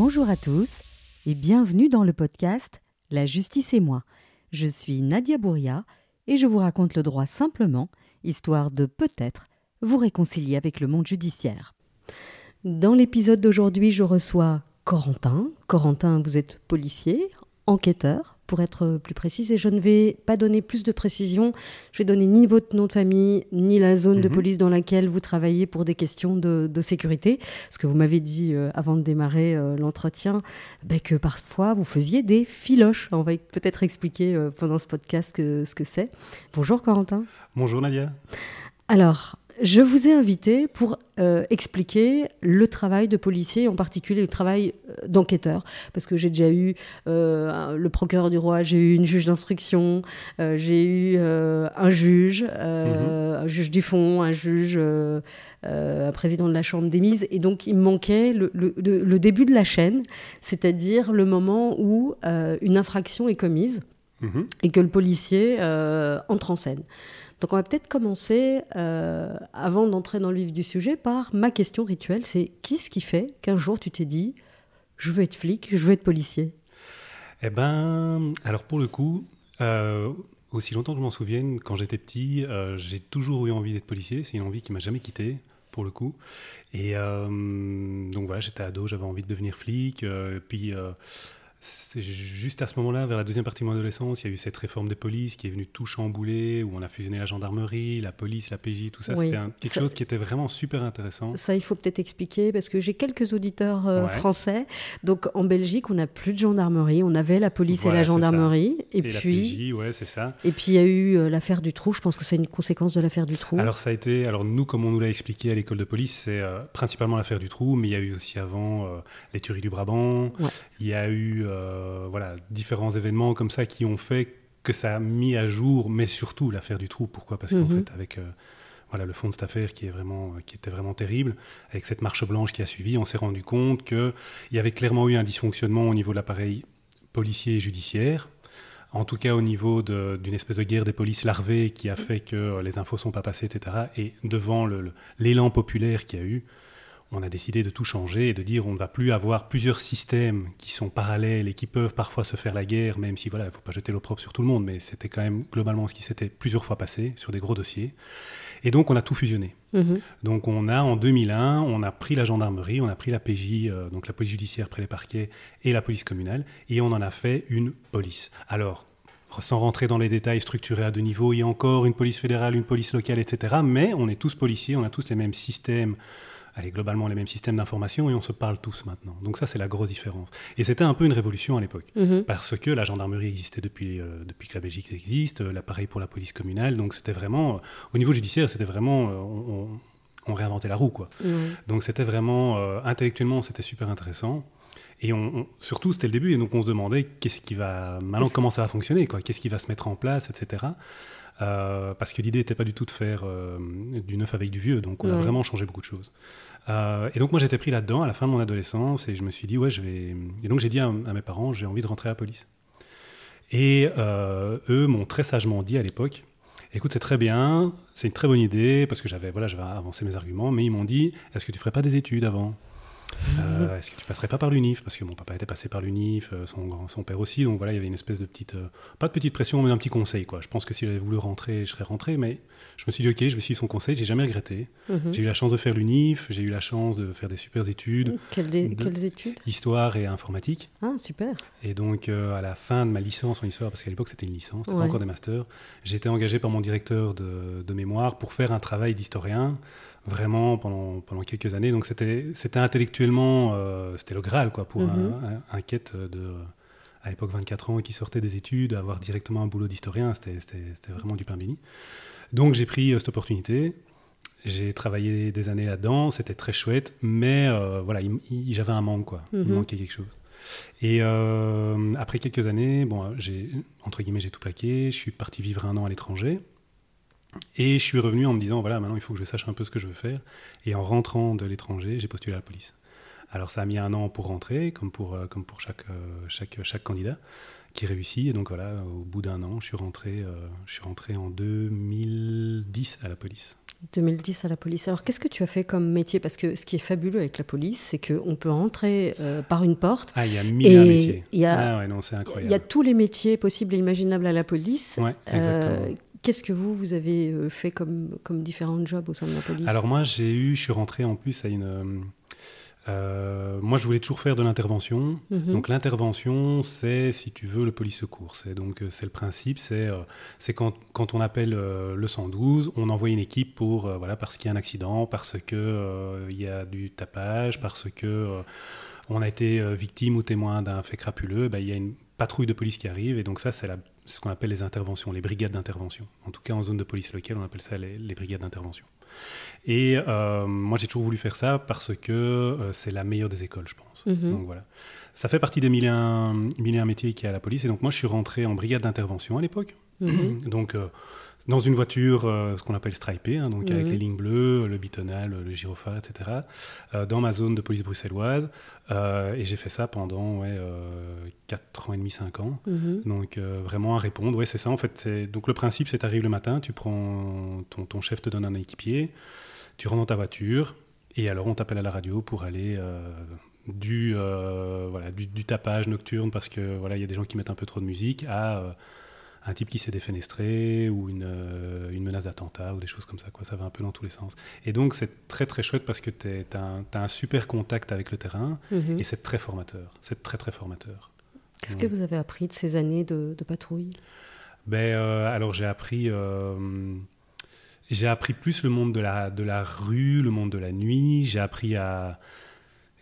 Bonjour à tous et bienvenue dans le podcast La justice et moi. Je suis Nadia Bouria et je vous raconte le droit simplement, histoire de peut-être vous réconcilier avec le monde judiciaire. Dans l'épisode d'aujourd'hui, je reçois Corentin. Corentin, vous êtes policier, enquêteur, pour être plus précise, et je ne vais pas donner plus de précision. Je vais donner ni votre nom de famille, ni la zone de Mhm. police dans laquelle vous travaillez pour des questions de, de sécurité. Parce que vous m'avez dit euh, avant de démarrer euh, l'entretien ben, que parfois vous faisiez des filoches. On va peut-être expliquer euh, pendant ce podcast que- ce que c'est. Bonjour Corentin. Bonjour Nadia. Alors, je vous ai invité pour euh, expliquer le travail de policier, en particulier le travail euh, d'enquêteur, parce que j'ai déjà eu euh, le procureur du roi, j'ai eu une juge d'instruction, euh, j'ai eu un juge, euh, un juge du fond, un juge, un président de la chambre des mises, et donc il me manquait le, le- le- le début de la chaîne, c'est-à-dire le moment où une infraction est commise Mhm. et que le policier entre en scène. Donc on va peut-être commencer, euh, avant d'entrer dans le vif du sujet, par ma question rituelle, c'est qu'est-ce qui fait qu'un jour tu t'es dit, je veux être flic, je veux être policier? Eh ben, alors pour le coup, euh, aussi longtemps que je m'en souvienne, quand j'étais petit, euh, j'ai toujours eu envie d'être policier. C'est une envie qui m'a jamais quitté, pour le coup. Et donc voilà, j'étais ado, j'avais envie de devenir flic. puis c'est juste à ce moment-là, vers la deuxième partie de mon adolescence, il y a eu cette réforme des polices qui est venue tout chambouler, où on a fusionné la gendarmerie, la police, la PJ, tout ça. Oui. C'était quelque Ça- chose qui était vraiment super intéressant. Ça, il faut peut-être expliquer, parce que j'ai quelques auditeurs euh, Ouais. français. Donc en Belgique, on n'a plus de gendarmerie, on avait la police Voilà, et la gendarmerie. Et, Et, la puis, PJ, ouais, c'est ça. et puis il y a eu euh, l'affaire du trou, je pense que c'est une conséquence de l'affaire du trou. Alors ça a été, alors nous comme on nous l'a expliqué à l'école de police, c'est euh, principalement l'affaire du trou, mais il y a eu aussi avant les tueries du Brabant, Ouais. il y a eu voilà différents événements comme ça qui ont fait que ça a mis à jour, mais surtout l'affaire du trou. Pourquoi? Parce qu'en Mhm. fait avec euh, voilà le fond de cette affaire qui est vraiment euh, qui était vraiment terrible, avec cette marche blanche qui a suivi, on s'est rendu compte que il y avait clairement eu un dysfonctionnement au niveau de l'appareil policier et judiciaire. En tout cas, au niveau d'une espèce de guerre des polices larvées qui a fait que euh, les infos sont pas passées, etc. Et devant l'élan populaire qu'il y a eu, on a décidé de tout changer et de dire on ne va plus avoir plusieurs systèmes qui sont parallèles et qui peuvent parfois se faire la guerre, même si voilà, il faut pas jeter l'opprobre sur tout le monde, mais c'était quand même globalement ce qui s'était plusieurs fois passé sur des gros dossiers. Et donc on a tout fusionné. Mhm. Donc on a en 2001, on a pris la gendarmerie, on a pris la PJ, euh, donc la police judiciaire près les parquets, et la police communale, et on en a fait une police. Alors, sans rentrer dans les détails structurés à deux niveaux, il y a encore une police fédérale, une police locale, etc. Mais on est tous policiers, on a tous les mêmes systèmes, allez, globalement les mêmes systèmes d'information, et on se parle tous maintenant. Donc ça, c'est la grosse différence. Et c'était un peu une révolution à l'époque. Mhm. Parce que la gendarmerie existait depuis, euh, depuis que la Belgique existe, euh, l'appareil pour la police communale, donc c'était vraiment, euh, au niveau judiciaire, c'était vraiment, on, réinventait la roue, quoi. Ouais. Donc c'était vraiment, intellectuellement, c'était super intéressant. Et on, on- surtout, c'était le début, et donc on se demandait qu'est-ce qui va, maintenant, comment ça va fonctionner, quoi, qu'est-ce qui va se mettre en place, etc. Euh, parce que l'idée n'était pas du tout de faire euh, du neuf avec du vieux, donc on a vraiment changé beaucoup de choses. Euh, et donc moi j'étais pris là-dedans à la fin de mon adolescence, et je me suis dit, ouais, je vais... Et donc j'ai dit à, à mes parents, j'ai envie de rentrer à la police. Et eux m'ont très sagement dit à l'époque, écoute, c'est très bien, c'est une très bonne idée, parce que j'avais voilà, j'avais avancé mes arguments, mais ils m'ont dit, est-ce que tu ferais pas des études avant? Euh, Est-ce que tu passerais pas par l'UNIF? Parce que mon papa était passé par l'UNIF, euh, son, père aussi, donc voilà, il y avait une espèce de petite, euh, pas de petite pression, mais un petit conseil, quoi. Je pense que si j'avais voulu rentrer, je serais rentré, mais je me suis dit, ok, je vais suivre son conseil, j'ai jamais regretté. Mhm. J'ai eu la chance de faire l'UNIF, j'ai eu la chance de faire des super études, de- quelles études? histoire et informatique. Ah, super. Et donc, euh, à la fin de ma licence en histoire, parce qu'à l'époque c'était une licence, c'était Ouais. pas encore des masters, j'ai été engagé par mon directeur de, de mémoire pour faire un travail d'historien, vraiment pendant, pendant quelques années. Donc, c'était intellectuellement, euh, c'était le Graal, quoi, pour Mhm. un, un- un quête de, à l'époque, 24 ans, qui sortait des études, avoir directement un boulot d'historien, c'était vraiment du pain béni. Donc, j'ai pris euh, cette opportunité. J'ai travaillé des années là-dedans, c'était très chouette, mais euh, voilà, il- il- j'avais un manque, quoi. Il Mhm. manquait quelque chose. Et après quelques années, bon, j'ai entre guillemets j'ai tout plaqué. Je suis parti vivre un an à l'étranger. Et je suis revenu en me disant voilà maintenant il faut que je sache un peu ce que je veux faire. Et en rentrant de l'étranger, j'ai postulé à la police. Alors ça a mis un an pour rentrer, comme pour, euh, comme pour chaque, euh, chaque, chaque candidat. qui réussit. Et donc voilà, au bout d'un an, je suis rentré, je suis rentré en 2010 à la police. 2010 à la police. Alors qu'est-ce que tu as fait comme métier? Parce que ce qui est fabuleux avec la police, c'est qu'on peut rentrer par une porte. Ah, il y a mille et métiers. Il y a, ah ouais, non, c'est incroyable. Il y a tous les métiers possibles et imaginables à la police. Ouais, exactement. Qu'est-ce que vous, vous avez euh, fait comme, comme différents jobs au sein de la police? Alors moi, j'ai eu, je suis rentré en plus à une... Euh, euh, moi, je voulais toujours faire de l'intervention. Mhm. Donc l'intervention, c'est, si tu veux, le police secours. C'est donc c'est le principe, c'est c'est quand, quand on appelle le 112, on envoie une équipe pour voilà parce qu'il y a un accident, parce que il y a du tapage, parce que on a été victime ou témoin d'un fait crapuleux. Ben, il y a une patrouille de police qui arrive et donc ça c'est la ce qu'on appelle les interventions, les brigades d'intervention. En tout cas, en zone de police locale, on appelle ça les, brigades d'intervention. Et euh, moi, j'ai toujours voulu faire ça parce que euh, c'est la meilleure des écoles, je pense. Mhm. Donc voilà. Ça fait partie des mille et, un, métiers qu'il y a à la police. Et donc moi, je suis rentré en brigade d'intervention à l'époque. Mhm. Donc euh, dans une voiture, euh, ce qu'on appelle stripée, hein, donc avec mhm. les lignes bleues, le bitonal, le gyrophare, etc., euh, dans ma zone de police bruxelloise. Euh, et j'ai fait ça pendant ouais, 4 ans et demi, 5 ans. Mhm. Donc vraiment à répondre. Ouais, c'est ça en fait. Donc le principe, c'est arrives le matin, tu prends ton, ton, chef te donne un équipier, tu rentres dans ta voiture, et alors on t'appelle à la radio pour aller du, voilà, du, du, tapage nocturne parce que voilà, il y a des gens qui mettent un peu trop de musique à un type qui s'est défenestré ou une, euh, une menace d'attentat ou des choses comme ça. Quoi. Ça va un peu dans tous les sens. Et donc, c'est très très chouette parce que tu as, un super contact avec le terrain mhm. et c'est très formateur. C'est très très formateur. Qu'est-ce que vous avez appris de ces années de, patrouille? Ben, euh, Alors, j'ai appris. Euh, j'ai appris plus le monde de la, de la rue, le monde de la nuit. J'ai appris à,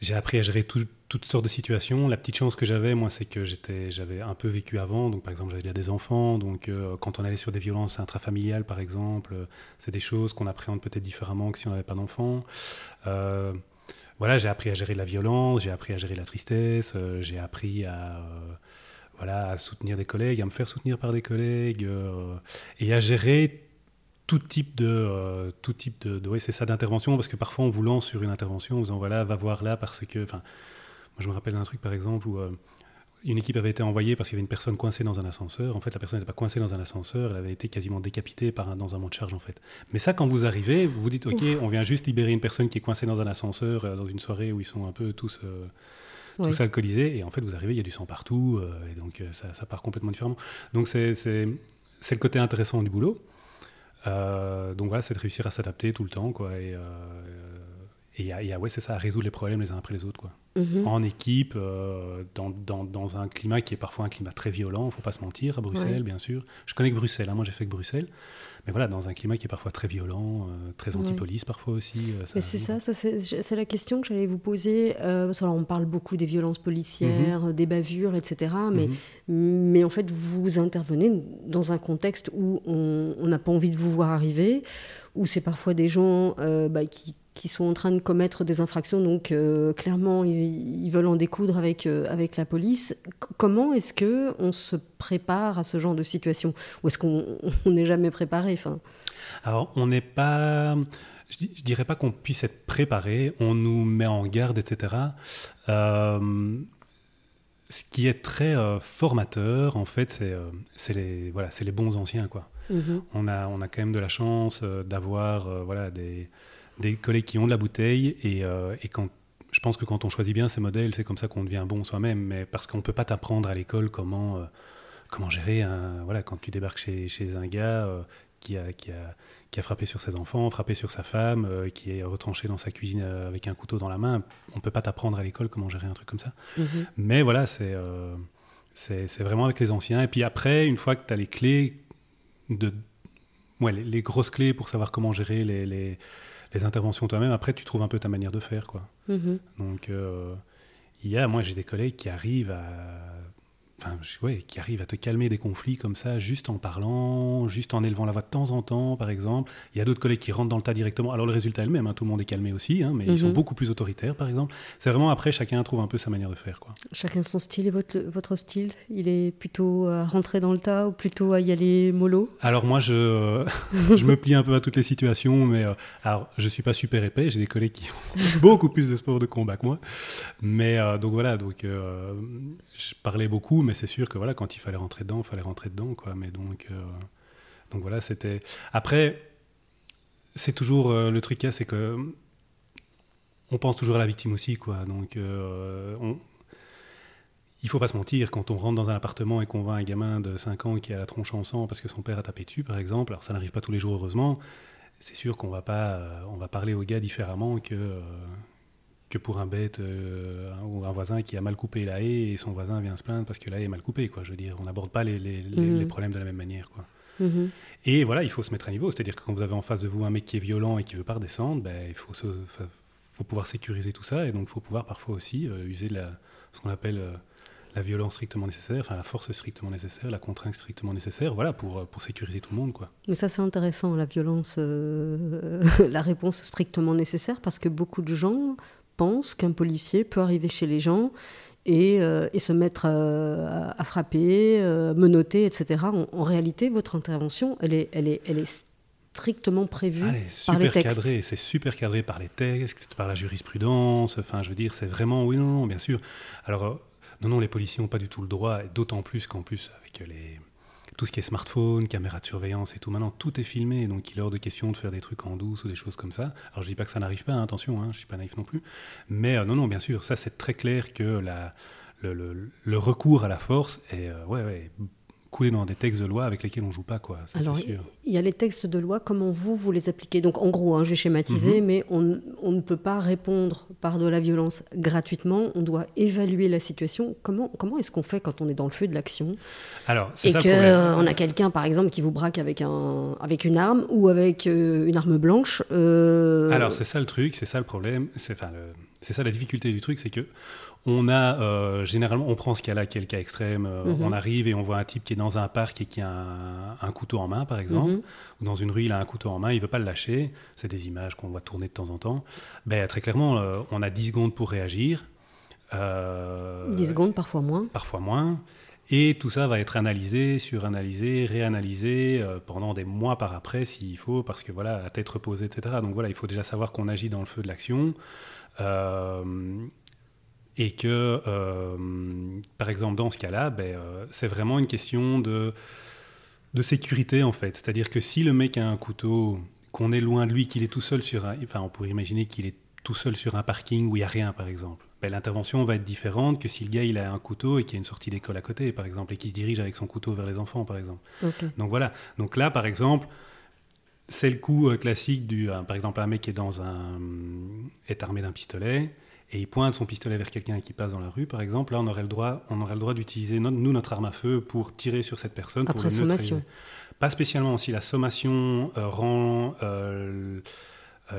j'ai appris à gérer tout, toutes sortes de situations. La petite chance que j'avais, moi, c'est que j'étais, j'avais un peu vécu avant. Donc, par exemple, j'avais déjà des enfants. Donc, euh, quand on allait sur des violences intrafamiliales, par exemple, euh, c'est des choses qu'on appréhende peut-être différemment que si on n'avait pas d'enfants. Euh, voilà, j'ai appris à gérer la violence, j'ai appris à gérer la tristesse, j'ai appris à, voilà, à soutenir des collègues, à me faire soutenir par des collègues et à gérer tout type de tout type de, ouais, c'est ça d'intervention parce que parfois on vous lance sur une intervention en disant voilà va voir là parce que moi je me rappelle d'un truc par exemple où euh, une équipe avait été envoyée parce qu'il y avait une personne coincée dans un ascenseur. En fait, la personne n'était pas coincée dans un ascenseur, elle avait été quasiment décapitée par dans un mont de charge en fait. Mais ça, quand vous arrivez, vous vous dites ok, on vient juste libérer une personne qui est coincée dans un ascenseur euh, dans une soirée où ils sont un peu tous tous alcoolisés et en fait vous arrivez, il y a du sang partout et donc ça, ça, part complètement différemment. Donc c'est le côté intéressant du boulot. Euh, donc voilà, c'est de réussir à s'adapter tout le temps, quoi. Et, euh, ouais, c'est ça, à résoudre les problèmes les uns après les autres, quoi. Mhm. En équipe, euh, dans, dans, dans, un climat qui est parfois un climat très violent, il ne faut pas se mentir, à Bruxelles, bien sûr. Je connais que Bruxelles, hein, moi j'ai fait que Bruxelles. Mais voilà, dans un climat qui est parfois très violent, très anti-police parfois aussi. c'est ça, ça c'est la question que j'allais vous poser. parce on parle beaucoup des violences policières, mhm. des bavures, etc. Mais, mhm. mais en fait, vous intervenez dans un contexte où on n'a pas envie de vous voir arriver, où c'est parfois des gens bah, qui qui sont en train de commettre des infractions, donc euh, clairement ils, veulent en découdre avec, euh, avec la police. comment est-ce que on se prépare à ce genre de situation? Ou est-ce qu'on n'est jamais préparé enfin... Alors on n'est pas... Je, ne dirais pas qu'on puisse être préparé, on nous met en garde, etc. Euh, ce qui est très formateur, en fait, c'est les, voilà, les bons anciens. Quoi. Mm-hmm. on, a, on a quand même de la chance d'avoir voilà, des, des collègues qui ont de la bouteille et, euh, et quand je pense que quand on choisit bien ces modèles, c'est comme ça qu'on devient bon soi-même, mais parce qu'on ne peut pas t'apprendre à l'école comment, euh, comment gérer un. Voilà, quand tu débarques chez, chez un gars euh, qui, a, qui, a, qui a frappé sur ses enfants, frappé sur sa femme, qui est retranché dans sa cuisine avec un couteau dans la main, on ne peut pas t'apprendre à l'école comment gérer un truc comme ça. Mm-hmm. Mais voilà, c'est c'est vraiment avec les anciens. Et puis après, une fois que tu as les clés, de, ouais, les, les, grosses clés pour savoir comment gérer les, les les interventions toi-même, après, tu trouves un peu ta manière de faire. Quoi. Mm-hmm. Donc, euh, il y a, moi, j'ai des collègues qui arrivent à enfin, ouais, qui arrive à te calmer des conflits comme ça, juste en parlant, juste en élevant la voix de temps en temps, par exemple. Il y a d'autres collègues qui rentrent dans le tas directement. Alors le résultat est le même, hein, tout le monde est calmé aussi, hein, mais ils sont mhm. beaucoup plus autoritaires, par exemple. C'est vraiment après, chacun trouve un peu sa manière de faire. Quoi. Chacun son style. Et votre, votre style, il est plutôt à rentrer dans le tas ou plutôt à y aller mollo? Alors moi, je, je me plie un peu à toutes les situations, mais euh, alors, je suis pas super épais. J'ai des collègues qui ont beaucoup plus de sport de combat que moi. Mais euh, donc voilà, donc, euh, je parlais beaucoup, mais c'est sûr que voilà, quand il fallait rentrer dedans, il fallait rentrer dedans, quoi. Mais donc, donc voilà, c'était. Après, c'est toujours le truc, c'est que on pense toujours à la victime aussi, quoi. Donc, on, il faut pas se mentir, quand on rentre dans un appartement et qu'on voit un gamin de 5 ans qui a la tronche en sang parce que son père a tapé dessus, par exemple, alors ça n'arrive pas tous les jours, heureusement, c'est sûr qu'on va pas, euh, on va parler au gars différemment que, euh, que pour un bête euh, ou un voisin qui a mal coupé la haie et son voisin vient se plaindre parce que la haie est mal coupée, quoi. Je veux dire, on n'aborde pas les, les, mhm. problèmes de la même manière, quoi. Mhm. Et voilà, il faut se mettre à niveau, c'est-à-dire que quand vous avez en face de vous un mec qui est violent et qui veut pas redescendre, ben, il faut, faut pouvoir sécuriser tout ça et donc il faut pouvoir parfois aussi user de la, ce qu'on appelle la violence strictement nécessaire, enfin la force strictement nécessaire, la contrainte strictement nécessaire, voilà, pour, euh, pour sécuriser tout le monde. Quoi. Mais ça c'est intéressant, la violence, euh, la réponse strictement nécessaire, parce que beaucoup de gens pensent qu'un policier peut arriver chez les gens et, euh, et se mettre à, frapper, menotter, etc. En, réalité, votre intervention, elle est, elle est, elle est strictement prévue par les textes. cadré, c'est super cadré par les textes, par la jurisprudence. Enfin, je veux dire, c'est vraiment oui, non, non, bien sûr. Alors non, non, les policiers n'ont pas du tout le droit, d'autant plus qu'en plus, avec les, tout ce qui est smartphone, caméra de surveillance et tout, maintenant tout est filmé, donc il est hors de question de faire des trucs en douce ou des choses comme ça. Alors je dis pas que ça n'arrive pas, hein, attention, hein, je suis pas naïf non plus, mais euh, non, non, bien sûr, ça c'est très clair que le, recours à la force est euh, ouais, couler dans des textes de loi avec lesquels on joue pas, quoi. Alors, il y a les textes de loi, comment vous, vous les appliquez? Donc, en gros, hein, je vais schématiser, mhm. mais on, on, ne peut pas répondre par de la violence gratuitement. On doit évaluer la situation. Comment, comment est-ce qu'on fait quand on est dans le feu de l'action? Alors, Et qu'on euh, a quelqu'un, par exemple, qui vous braque avec, un, avec une arme ou avec euh, une arme blanche euh, Alors, c'est ça le truc, c'est ça le problème. C'est enfin, c'est ça la difficulté du truc, c'est que on a euh, généralement, on prend ce cas-là, qui est le cas extrême. Euh, mhm. On arrive et on voit un type qui est dans un parc et qui a un, couteau en main, par exemple, mhm. ou dans une rue, il a un couteau en main, il veut pas le lâcher. C'est des images qu'on voit tourner de temps en temps. Ben, très clairement, euh, on a 10 secondes pour réagir. 10 secondes, parfois moins. Parfois moins. Et tout ça va être analysé, suranalysé, réanalysé pendant des mois par après s'il faut, parce que voilà, à tête reposée, etc. Donc voilà, il faut déjà savoir qu'on agit dans le feu de l'action. Euh, et que, euh, par exemple, dans ce cas-là, ben, euh, c'est vraiment une question de, de sécurité, en fait. C'est-à-dire que si le mec a un couteau, qu'on est loin de lui, qu'il est tout seul sur un... Enfin, on pourrait imaginer qu'il est tout seul sur un parking où il n'y a rien, par exemple. Ben, l'intervention va être différente que si le gars il a un couteau et qu'il y a une sortie d'école à côté, par exemple, et qu'il se dirige avec son couteau vers les enfants, par exemple. Donc voilà. Donc là, par exemple, c'est le coup euh, classique du, par exemple, un mec qui est dans un est armé d'un pistolet et il pointe son pistolet vers quelqu'un qui passe dans la rue, par exemple, là, on aurait le droit, on aurait le droit d'utiliser nous notre arme à feu pour tirer sur cette personne. Après pour sommation. Pas spécialement. Si la sommation euh, rend euh, euh,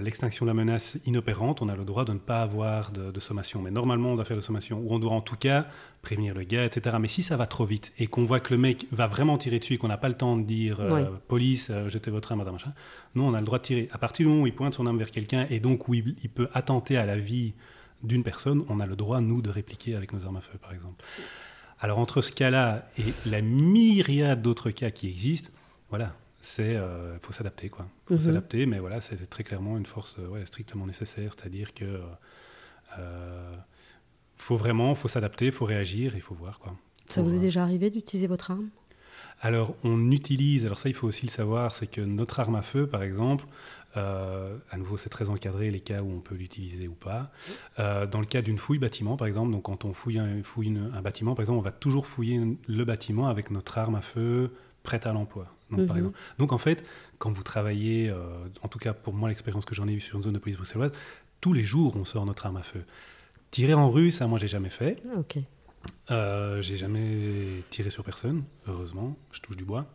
l'extinction de la menace inopérante, on a le droit de ne pas avoir de, sommation. Mais normalement, on doit faire de sommation, ou on doit en tout cas prévenir le gars, etc. Mais si ça va trop vite et qu'on voit que le mec va vraiment tirer dessus et qu'on n'a pas le temps de dire police, jetez votre arme, machin, non, on a le droit de tirer. À partir du moment où il pointe son arme vers quelqu'un et donc où il, il peut attenter à la vie d'une personne, on a le droit, nous, de répliquer avec nos armes à feu, par exemple. Alors, entre ce cas-là et la myriade d'autres cas qui existent, voilà, c'est euh, faut s'adapter, quoi. faut mhm. s'adapter, mais voilà, c'est très clairement une force euh, strictement nécessaire, c'est-à-dire que euh, faut vraiment, faut s'adapter, faut réagir, il faut voir, quoi. Ça vous est déjà arrivé d'utiliser votre arme? Alors, on utilise, alors ça, il faut aussi le savoir, c'est que notre arme à feu, par exemple, euh, à nouveau, c'est très encadré les cas où on peut l'utiliser ou pas. Euh, dans le cas d'une fouille bâtiment, par exemple, donc quand on fouille, un, fouille un bâtiment, par exemple, on va toujours fouiller le bâtiment avec notre arme à feu prête à l'emploi. Donc, mhm. donc, en fait, quand vous travaillez, euh, en tout cas pour moi, l'expérience que j'en ai eue sur une zone de police bruxelloise, tous les jours, on sort notre arme à feu. Tirer en rue, ça, moi, j'ai jamais fait. Ok. j'ai jamais tiré sur personne, heureusement, je touche du bois.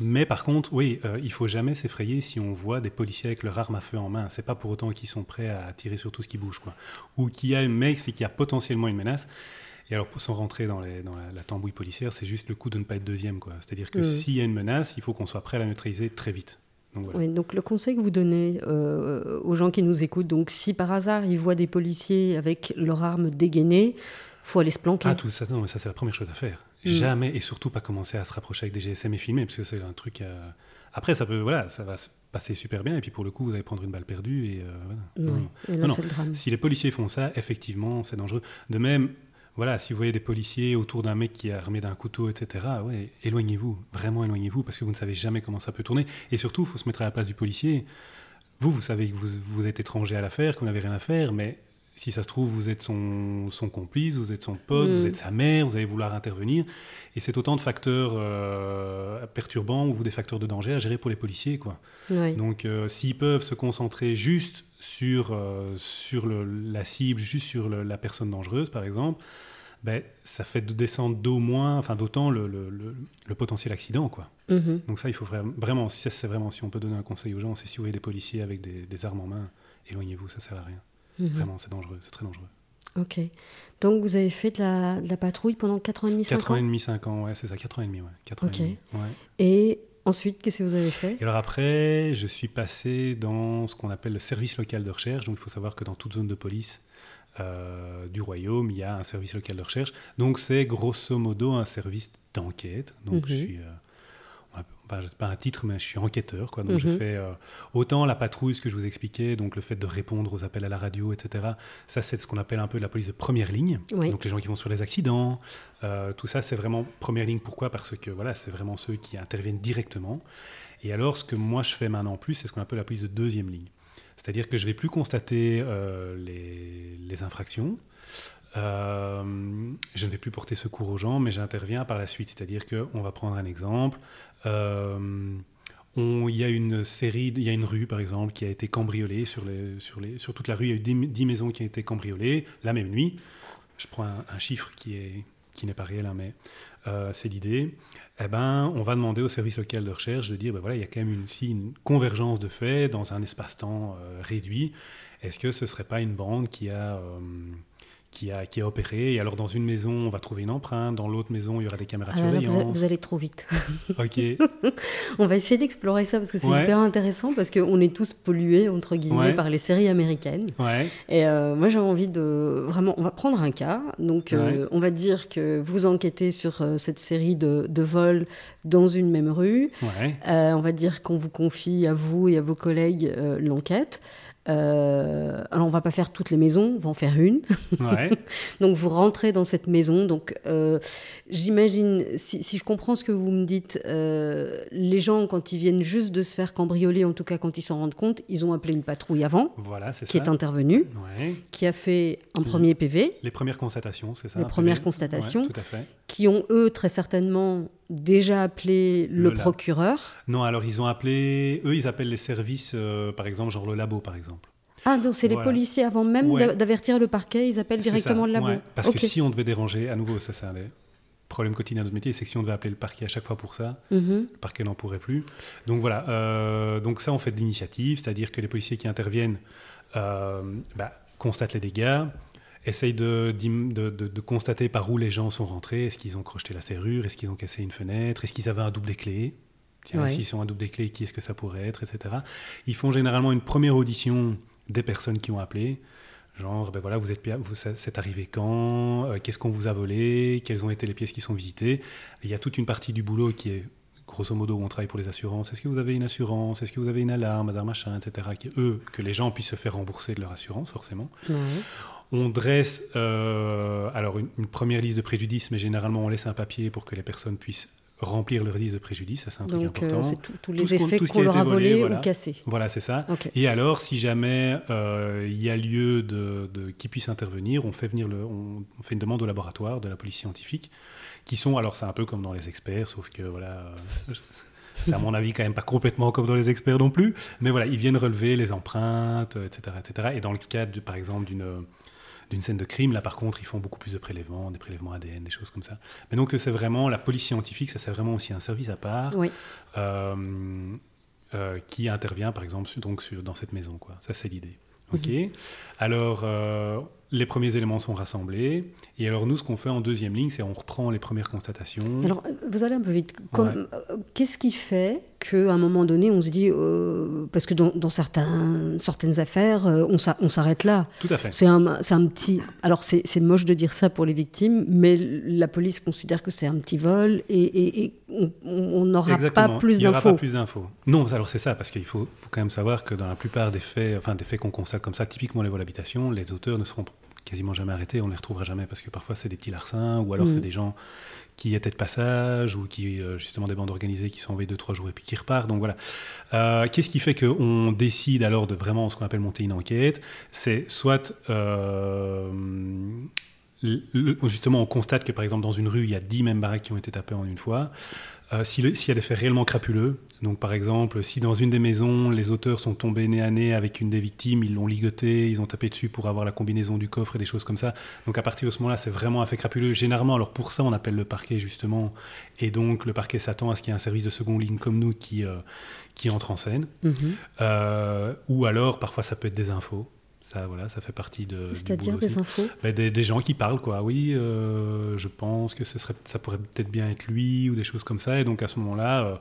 Mais par contre, oui, euh, il faut jamais s'effrayer si on voit des policiers avec leur arme à feu en main. C'est pas pour autant qu'ils sont prêts à tirer sur tout ce qui bouge, quoi. Ou qu'il y a un mec, c'est qu'il y a potentiellement une menace. Et alors, sans rentrer dans, la, tambouille policière, c'est juste le coup de ne pas être deuxième, quoi. C'est-à-dire que mm. s'il y a une menace, il faut qu'on soit prêt à la neutraliser très vite. Donc, oui, donc le conseil que vous donnez euh, aux gens qui nous écoutent, donc si par hasard ils voient des policiers avec leur arme dégainée, faut aller se planquer. Ah tout ça, non, mais ça c'est la première chose à faire. Mm. Jamais, et surtout pas commencer à se rapprocher avec des GSM et filmer, parce que c'est un truc. Euh, après, ça peut, voilà, ça va se passer super bien, et puis pour le coup, vous allez prendre une balle perdue, et, euh, voilà. non, non. Si les policiers font ça, effectivement, c'est dangereux. De même, voilà, si vous voyez des policiers autour d'un mec qui est armé d'un couteau, etc., ouais, éloignez-vous, vraiment éloignez-vous, parce que vous ne savez jamais comment ça peut tourner. Et surtout, il faut se mettre à la place du policier. Vous, vous savez que vous, vous êtes étranger à l'affaire, que vous n'avez rien à faire, mais si ça se trouve, vous êtes son, son complice, vous êtes son pote, vous Mm. êtes sa mère, vous allez vouloir intervenir. Et c'est autant de facteurs euh, perturbants ou des facteurs de danger à gérer pour les policiers. Quoi. Oui. Donc, euh, s'ils peuvent se concentrer juste sur, euh, sur le- la cible, juste sur le- la personne dangereuse, par exemple, ben, ça fait de descendre d'au moins, enfin d'autant le, potentiel accident. Quoi. Mhm. Donc ça, il faut vraiment, si c'est vraiment, si on peut donner un conseil aux gens, c'est si vous voyez des policiers avec des, des armes en main, éloignez-vous, ça sert à rien. Mhm. Vraiment, c'est dangereux, c'est très dangereux. Ok. Donc vous avez fait de la, de la patrouille pendant 4 ans et demi, 5 4 ans et ans demi, 5 ans, ouais, c'est ça, 4 ans et demi, ouais. 4 ans Ok. et demi, ouais. Et ensuite, qu'est-ce que vous avez fait? Et alors après, je suis passé dans ce qu'on appelle le service local de recherche. Donc il faut savoir que dans toute zone de police euh, du royaume, il y a un service local de recherche. Donc c'est grosso modo un service d'enquête. Donc je Mhm. suis, euh, pas un titre, mais je suis enquêteur. Quoi. Donc je Mhm. fais euh, autant la patrouille, ce que je vous expliquais, donc le fait de répondre aux appels à la radio, etc. Ça c'est ce qu'on appelle un peu la police de première ligne. Oui. Donc les gens qui vont sur les accidents, euh, tout ça c'est vraiment première ligne. Pourquoi? Parce que voilà, c'est vraiment ceux qui interviennent directement. Et alors, ce que moi je fais maintenant en plus, c'est ce qu'on appelle la police de deuxième ligne. C'est-à-dire que je vais plus constater euh, les, les infractions. Euh, je ne vais plus porter secours aux gens, mais j'interviens par la suite. C'est-à-dire qu'on va prendre un exemple. Euh, Il y a une série, il y a une rue par exemple qui a été cambriolée sur, sur, toute la rue. Il y a eu 10, 10 maisons qui ont été cambriolées la même nuit. Je prends un, chiffre qui est qui n'est pas réel, hein, mais euh, c'est l'idée. Eh ben, on va demander au service local de recherche de dire, ben voilà, il y a quand même une, une convergence de faits dans un espace-temps réduit. Est-ce que ce serait pas une bande qui a qui a, qui a opéré. Et alors, dans une maison, on va trouver une empreinte. Dans l'autre maison, il y aura des caméras de Ah là là, vous, a- surveillance. vous allez trop vite. Ok. On va essayer d'explorer ça parce que c'est Ouais. hyper intéressant parce qu'on est tous pollués, entre guillemets, Ouais. par les séries américaines. Ouais. Et euh, moi, j'ai envie de vraiment. On va prendre un cas. Donc, euh, on va dire que vous enquêtez sur euh, cette série de, de vols dans une même rue. Ouais. On va dire qu'on vous confie à vous et à vos collègues l'enquête. Euh, alors, on va pas faire toutes les maisons, on va en faire une. Ouais. Donc, vous rentrez dans cette maison. Donc, euh, j'imagine, si, si je comprends ce que vous me dites, euh, les gens, quand ils viennent juste de se faire cambrioler, en tout cas quand ils s'en rendent compte, ils ont appelé une patrouille avant, Voilà, qui ça. est intervenue, Ouais. qui a fait un premier PV, Les premières constatations, c'est ça Les premières constatations. Ouais, tout à fait. qui ont, eux, très certainement déjà appelé le, procureur. Non, alors ils ont appelé, eux, ils appellent les services, euh, par exemple, genre le labo, par exemple. Ah, donc c'est les policiers, avant même Ouais. d'avertir le parquet, ils appellent directement ça, le labo. ouais. Parce que si on devait déranger, à nouveau, ça c'est un des problèmes quotidiens de notre métier, c'est que si on devait appeler le parquet à chaque fois pour ça, Mhm. le parquet n'en pourrait plus. Donc voilà, euh, donc ça on fait de l'initiative, c'est-à-dire que les policiers qui interviennent euh, bah, constatent les dégâts, essayent de, d'im- de- de- de constater par où les gens sont rentrés, est-ce qu'ils ont crocheté la serrure, est-ce qu'ils ont cassé une fenêtre, est-ce qu'ils avaient un double clés Tiens, Ouais. s'ils ont un double clés, qui est-ce que ça pourrait être, etc. Ils font généralement une première audition des personnes qui ont appelé. Genre, ben voilà, vous êtes, vous, c'est arrivé quand? Euh, Qu'est-ce qu'on vous a volé? Quelles ont été les pièces qui sont visitées? Il y a toute une partie du boulot qui est, grosso modo, où on travaille pour les assurances. Est-ce que vous avez une assurance? Est-ce que vous avez une alarme, hasard, machin, etc. Qui, eux, que les gens puissent se faire rembourser de leur assurance, forcément. Ouais. On dresse euh, alors une, une première liste de préjudices, mais généralement on laisse un papier pour que les personnes puissent remplir leur liste de préjudices. Ça, c'est un truc Donc, euh, important. c'est tous les effets qui qu'on a leur a volé, volés voilà. ou cassés. Voilà, c'est ça. Et alors, si jamais euh, il y a lieu de, de qu'ils puissent intervenir, on fait venir le, on, on fait une demande au laboratoire de la police scientifique, qui sont, alors c'est un peu comme dans les experts, sauf que voilà, c'est à mon avis quand même pas complètement comme dans les experts non plus, mais voilà, ils viennent relever les empreintes, etc., etc. Et dans le cadre, par exemple, d'une d'une scène de crime, là par contre, ils font beaucoup plus de prélèvements, des prélèvements ADN, des choses comme ça. Mais donc c'est vraiment la police scientifique, ça c'est vraiment aussi un service à part Oui. euh, euh, qui intervient par exemple donc sur- dans cette maison. Quoi. Ça, c'est l'idée. Ok. Alors, euh, les premiers éléments sont rassemblés. Et alors, nous, ce qu'on fait en deuxième ligne, c'est on reprend les premières constatations. Alors, euh, vous allez un peu vite. Ouais. euh, Qu'est-ce qui fait qu'à un moment donné, on se dit, euh, parce que dans, dans certains, certaines affaires, on s'a- on s'arrête là. Tout à fait. C'est un, petit. Alors, c'est moche de dire ça pour les victimes, mais la police considère que c'est un petit vol et, et- et on- n'aura pas plus Il n'y aura pas d'infos. plus d'infos. Non, alors c'est ça, parce qu'il faut, faut quand même savoir que dans la plupart des faits, enfin des faits qu'on constate comme ça, typiquement les vols d'habitation, les auteurs ne seront quasiment jamais arrêtés, on ne les retrouvera jamais parce que parfois c'est des petits larcins ou alors c'est des gens qui étaient de passage ou qui, euh, justement, des bandes organisées qui sont envoyées deux, trois jours et puis qui repartent. Donc voilà. Euh, Qu'est-ce qui fait qu'on décide alors de vraiment ce qu'on appelle monter une enquête? C'est soit. euh, le- justement, on constate que par exemple dans une rue, il y a 10 mêmes baraques qui ont été tapées en une fois. Euh, si S'il y a des faits réellement crapuleux, donc par exemple, si dans une des maisons, les auteurs sont tombés nez à nez avec une des victimes, ils l'ont ligoté, ils ont tapé dessus pour avoir la combinaison du coffre et des choses comme ça. Donc à partir de ce moment-là, c'est vraiment un fait crapuleux. Généralement, alors pour ça, on appelle le parquet justement, et donc le parquet s'attend à ce qu'il y ait un service de seconde ligne comme nous qui, euh, qui entre en scène. Mhm. Euh, ou alors, parfois, ça peut être des infos. Ça, voilà, ça fait partie de. C'est-à-dire des aussi. infos Ben, des, des gens qui parlent, quoi. Oui, euh, je pense que ce serait, ça pourrait peut-être bien être lui ou des choses comme ça. Et donc à ce moment-là, euh,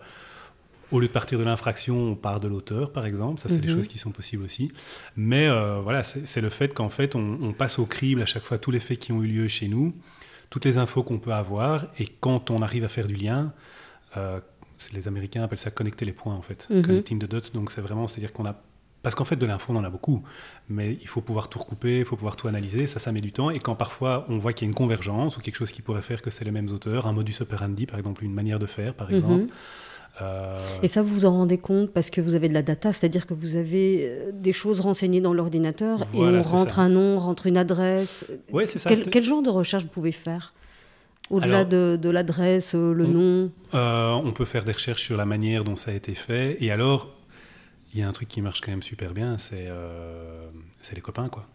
au lieu de partir de l'infraction, on part de l'auteur, par exemple. Ça, c'est des Mhm. choses qui sont possibles aussi. Mais euh, voilà, c'est le fait qu'en fait, on, on passe au crible à chaque fois tous les faits qui ont eu lieu chez nous, toutes les infos qu'on peut avoir. Et quand on arrive à faire du lien, les Américains appellent ça connecter les points, en fait. Mhm. Connecting the dots. Donc c'est vraiment, c'est-à-dire qu'on a parce qu'en fait, de l'info, on en a beaucoup, mais il faut pouvoir tout recouper, il faut pouvoir tout analyser, ça, ça met du temps. Et quand parfois on voit qu'il y a une convergence ou quelque chose qui pourrait faire que c'est les mêmes auteurs, un modus operandi, par exemple, une manière de faire, par exemple. Mhm. euh, Et ça, vous vous en rendez compte parce que vous avez de la data, c'est-à-dire que vous avez euh, des choses renseignées dans l'ordinateur Voilà, et on rentre ça. un nom, rentre une adresse. Ouais, c'est ça. Quel, genre de recherche vous pouvez faire Au-delà de, de l'adresse, euh, le On- nom? Euh, on peut faire des recherches sur la manière dont ça a été fait. Et alors, il y a un truc qui marche quand même super bien, c'est euh, les copains, quoi.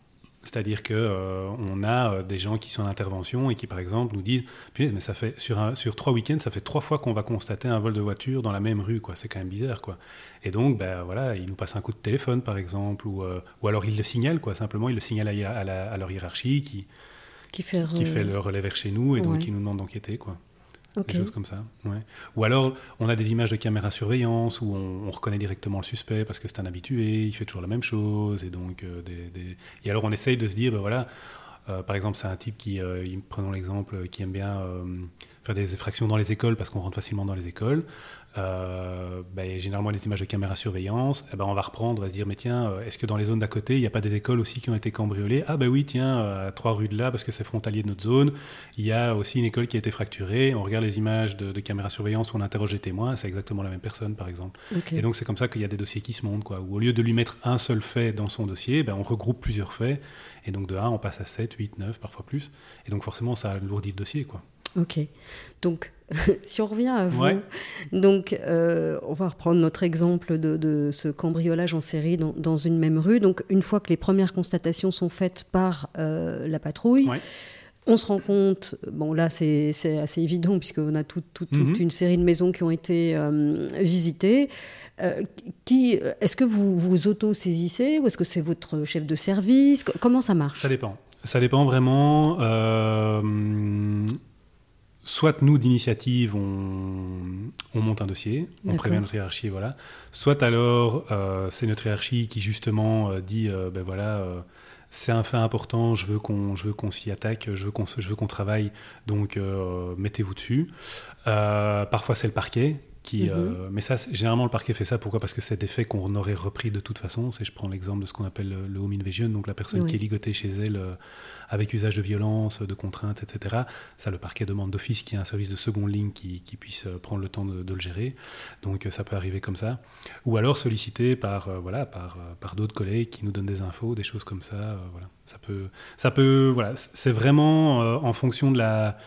C'est-à-dire que euh, on a euh, des gens qui sont en intervention et qui, par exemple, nous disent mais ça fait sur, un- sur trois week-ends, ça fait trois fois qu'on va constater un vol de voiture dans la même rue, quoi. C'est quand même bizarre, quoi. Et donc, ben voilà, ils nous passent un coup de téléphone, par exemple, ou, euh, ou alors ils le signalent, quoi. Simplement, ils le signalent à, à la- à leur hiérarchie, qui, qui fait. qui fait le relais vers chez nous et donc ouais. qui nous demande d'enquêter, quoi des choses comme ça. ouais. Ou alors, on a des images de caméra surveillance où on, on reconnaît directement le suspect parce que c'est un habitué, il fait toujours la même chose. Et donc, euh, des, des- et alors on essaye de se dire, ben voilà, euh, par exemple, c'est un type qui, euh, prenons l'exemple, qui aime bien faire des effractions dans les écoles parce qu'on rentre facilement dans les écoles. Euh, ben, généralement, les images de caméra surveillance, eh ben, on va reprendre, on va se dire, mais tiens, euh, est-ce que dans les zones d'à côté, il n'y a pas des écoles aussi qui ont été cambriolées? Ah ben oui, tiens, euh, à trois rues de là, parce que c'est frontalier de notre zone, il y a aussi une école qui a été fracturée. On regarde les images de, de caméra surveillance où on interroge les témoins, c'est exactement la même personne, par exemple. Et donc c'est comme ça qu'il y a des dossiers qui se montent, quoi. Où au lieu de lui mettre un seul fait dans son dossier, ben, on regroupe plusieurs faits. Et donc de 1, on passe à 7, 8, 9, parfois plus. Et donc forcément, ça alourdit le dossier, quoi. Ok. Donc, si on revient à vous, Ouais. donc euh, on va reprendre notre exemple de, de ce cambriolage en série dans, dans une même rue. Donc, une fois que les premières constatations sont faites par euh, la patrouille, Ouais. on se rend compte, bon là c'est assez évident puisqu'on a tout- tout- toute Mhm. une série de maisons qui ont été euh, visitées. Euh, qui, est-ce que vous vous auto-saisissez ou est-ce que c'est votre chef de service? Co- Comment ça marche? Ça dépend. Ça dépend vraiment. euh, soit nous, d'initiative, on, on monte un dossier, on prévient notre hiérarchie, voilà. Soit alors, euh, c'est notre hiérarchie qui justement euh, dit, euh, ben voilà, c'est un fait important, je veux qu'on, je veux qu'on s'y attaque, je veux qu'on, je veux qu'on travaille, donc mettez-vous dessus. Parfois, c'est le parquet. Qui, Mhm. euh, mais ça, généralement, le parquet fait ça. Pourquoi? Parce que c'est des faits qu'on aurait repris de toute façon. C'est, je prends l'exemple de ce qu'on appelle le, le home invasion, donc la personne Oui. qui est ligotée chez elle euh, avec usage de violence, de contraintes, etc. Ça, le parquet demande d'office qu'il y ait un service de seconde ligne qui, qui puisse euh, prendre le temps de, de le gérer. Donc, ça peut arriver comme ça. Ou alors sollicité par, euh, voilà, par, par d'autres collègues qui nous donnent des infos, des choses comme ça. voilà. Ça peut, ça peut, voilà. C'est vraiment en fonction de la.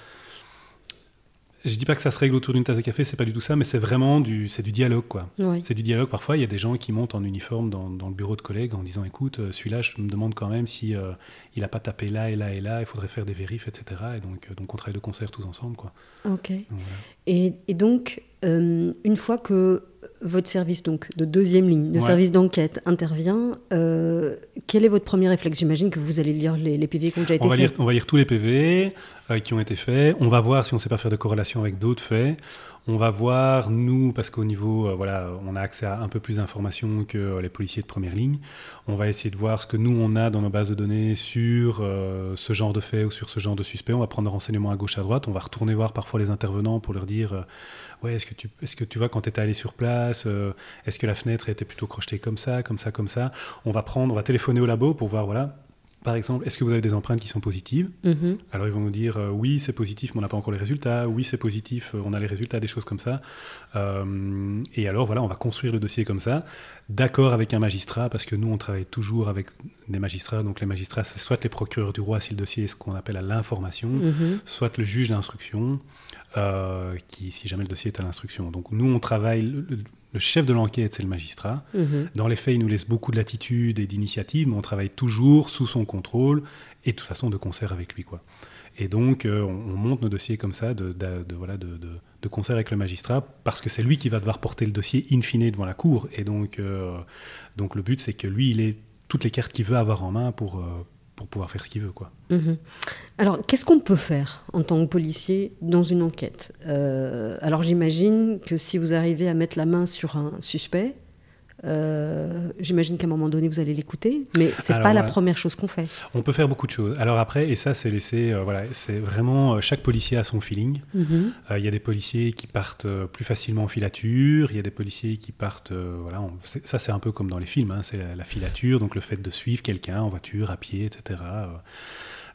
Je dis pas que ça se règle autour d'une tasse de café, c'est pas du tout ça, mais c'est vraiment du, c'est du dialogue, quoi. Oui. C'est du dialogue. Parfois, il y a des gens qui montent en uniforme dans, dans le bureau de collègues en disant écoute, euh, celui-là, je me demande quand même si euh, il n'a pas tapé là et là et là, il faudrait faire des vérifs, etc. Et donc, euh, donc on travaille de concert tous ensemble. Quoi. Ok. Donc, voilà. Et, et donc, euh, une fois que votre service donc de deuxième ligne, le Ouais. service d'enquête intervient, euh, quel est votre premier réflexe? J'imagine que vous allez lire les, les PV qui ont déjà été On va, faits. lire, on va lire tous les PV euh, qui ont été faits. On va voir si on ne sait pas faire de corrélation avec d'autres faits. On va voir, nous, parce qu'au niveau, euh, voilà, on a accès à un peu plus d'informations que euh, les policiers de première ligne. On va essayer de voir ce que nous, on a dans nos bases de données sur euh, ce genre de faits ou sur ce genre de suspect. On va prendre des renseignements à gauche, à droite. On va retourner voir parfois les intervenants pour leur dire Ouais, est-ce que, tu, est-ce que tu vois, quand tu étais allé sur place, euh, est-ce que la fenêtre était plutôt crochetée comme ça, comme ça, comme ça? On va prendre, on va téléphoner au labo pour voir, voilà, par exemple, est-ce que vous avez des empreintes qui sont positives? Mhm. Alors ils vont nous dire euh, oui, c'est positif, mais on n'a pas encore les résultats. Oui, c'est positif, euh, on a les résultats, des choses comme ça. Et alors voilà, on va construire le dossier comme ça, d'accord avec un magistrat, parce que nous on travaille toujours avec des magistrats. Donc les magistrats, c'est soit les procureurs du roi si le dossier est ce qu'on appelle à l'information, Mhm. soit le juge d'instruction, euh, qui si jamais le dossier est à l'instruction. Donc nous on travaille, le, chef de l'enquête c'est le magistrat. Mhm. Dans les faits, il nous laisse beaucoup de latitude et d'initiative, mais on travaille toujours sous son contrôle et de toute façon de concert avec lui. Quoi. Et donc, euh, on, on monte nos dossiers comme ça, de, de- de- voilà, de, de- concert avec le magistrat, parce que c'est lui qui va devoir porter le dossier in fine devant la cour. Et donc, euh, donc le but, c'est que lui, il ait toutes les cartes qu'il veut avoir en main pour, pour pouvoir faire ce qu'il veut. Mhm. Alors, qu'est-ce qu'on peut faire en tant que policier dans une enquête? Euh, Alors, j'imagine que si vous arrivez à mettre la main sur un suspect, euh, j'imagine qu'à un moment donné, vous allez l'écouter, mais c'est pas la première chose qu'on fait. On peut faire beaucoup de choses. Alors après, et ça, c'est laissé, euh, voilà, c'est vraiment, euh, chaque policier a son feeling. Mhm. Il y a des policiers qui partent plus facilement en filature, il y a des policiers qui partent, voilà, on- ça c'est un peu comme dans les films, hein, c'est la, la filature, donc le fait de suivre quelqu'un en voiture, à pied, etc.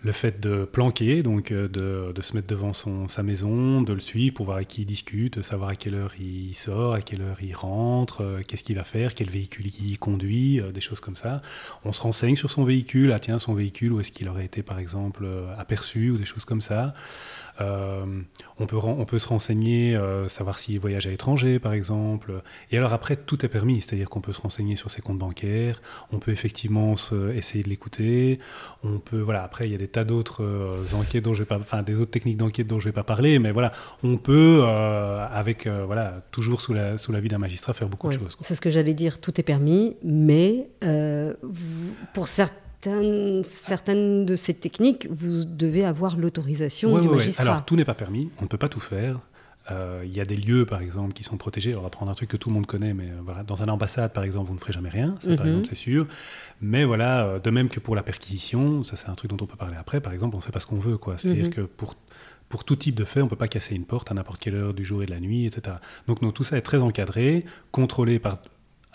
le fait de planquer, donc euh, de, de se mettre devant son, sa maison, de le suivre pour voir avec qui il discute, savoir à quelle heure il sort, à quelle heure il rentre, euh, qu'est-ce qu'il va faire, quel véhicule il conduit, euh, des choses comme ça. On se renseigne sur son véhicule, ah tiens, son véhicule, où est-ce qu'il aurait été par exemple aperçu ou des choses comme ça. Euh, on, peut, on peut se renseigner, euh, savoir s'il voyage à l'étranger, par exemple. Et alors après, tout est permis, c'est-à-dire qu'on peut se renseigner sur ses comptes bancaires, on peut effectivement se- essayer de l'écouter, on peut, voilà, après, il y a des tas d'autres euh, enquêtes dont je vais pas, enfin, des autres techniques d'enquête dont je vais pas parler, mais voilà, on peut, avec, voilà, toujours sous la sous l'avis d'un magistrat, faire beaucoup Ouais. de choses. C'est ce que j'allais dire, tout est permis, mais euh, vous- pour certaines, certaines de ces techniques, vous devez avoir l'autorisation Ouais, du ouais, ouais. magistrat. Alors, tout n'est pas permis, on ne peut pas tout faire. Euh, Il y a des lieux, par exemple, qui sont protégés. Alors, on va prendre un truc que tout le monde connaît, mais euh, voilà, dans une ambassade, par exemple, vous ne ferez jamais rien, ça, par Mhm. exemple, c'est sûr. Mais voilà, euh, de même que pour la perquisition, ça, c'est un truc dont on peut parler après, par exemple, on ne fait pas ce qu'on veut, quoi. C'est-à-dire Mhm. que pour, pour tout type de fait, on ne peut pas casser une porte à n'importe quelle heure du jour et de la nuit, etc. Donc, non, tout ça est très encadré, contrôlé par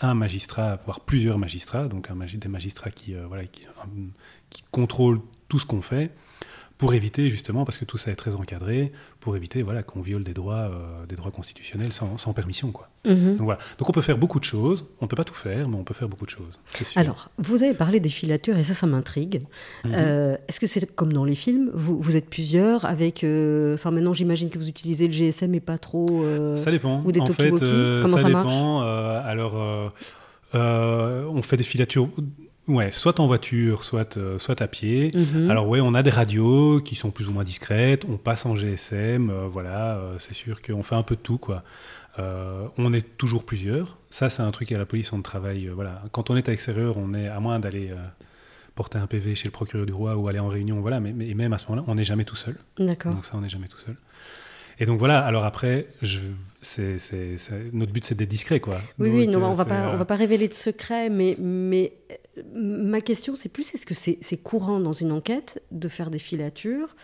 un magistrat, voire plusieurs magistrats, donc un magi- des magistrats qui, euh, voilà, qui, un- qui contrôlent tout ce qu'on fait pour éviter justement, parce que tout ça est très encadré, pour éviter voilà, qu'on viole des droits, euh, des droits constitutionnels sans, sans permission. Quoi. Mhm. Donc, voilà. Donc on peut faire beaucoup de choses, on ne peut pas tout faire, mais on peut faire beaucoup de choses. Alors, vous avez parlé des filatures et ça, ça m'intrigue. Mhm. Euh, Est-ce que c'est comme dans les films vous, vous êtes plusieurs avec. euh, Enfin, maintenant, j'imagine que vous utilisez le GSM et pas trop. Ça dépend. ou des en fait, Comment ça, ça marche? dépend. Euh, alors, on fait des filatures, ouais, soit en voiture, soit, euh, soit à pied. mhm. Alors ouais, on a des radios qui sont plus ou moins discrètes, on passe en GSM, euh, voilà, euh, c'est sûr qu'on fait un peu de tout, quoi. On est toujours plusieurs. Ça, c'est un truc à la police, on travaille, voilà. Quand on est à l'extérieur, on est, à moins d'aller porter un PV chez le procureur du roi ou aller en réunion, voilà, mais, mais même à ce moment-là, on n'est jamais tout seul. D'accord. Donc ça, on n'est jamais tout seul. Et donc voilà, alors après, je, notre but, c'est d'être discret, quoi. Oui, oui, non, on va pas, on va pas révéler de secret, mais, mais ma question, c'est plus est-ce que c'est courant dans une enquête de faire des filatures,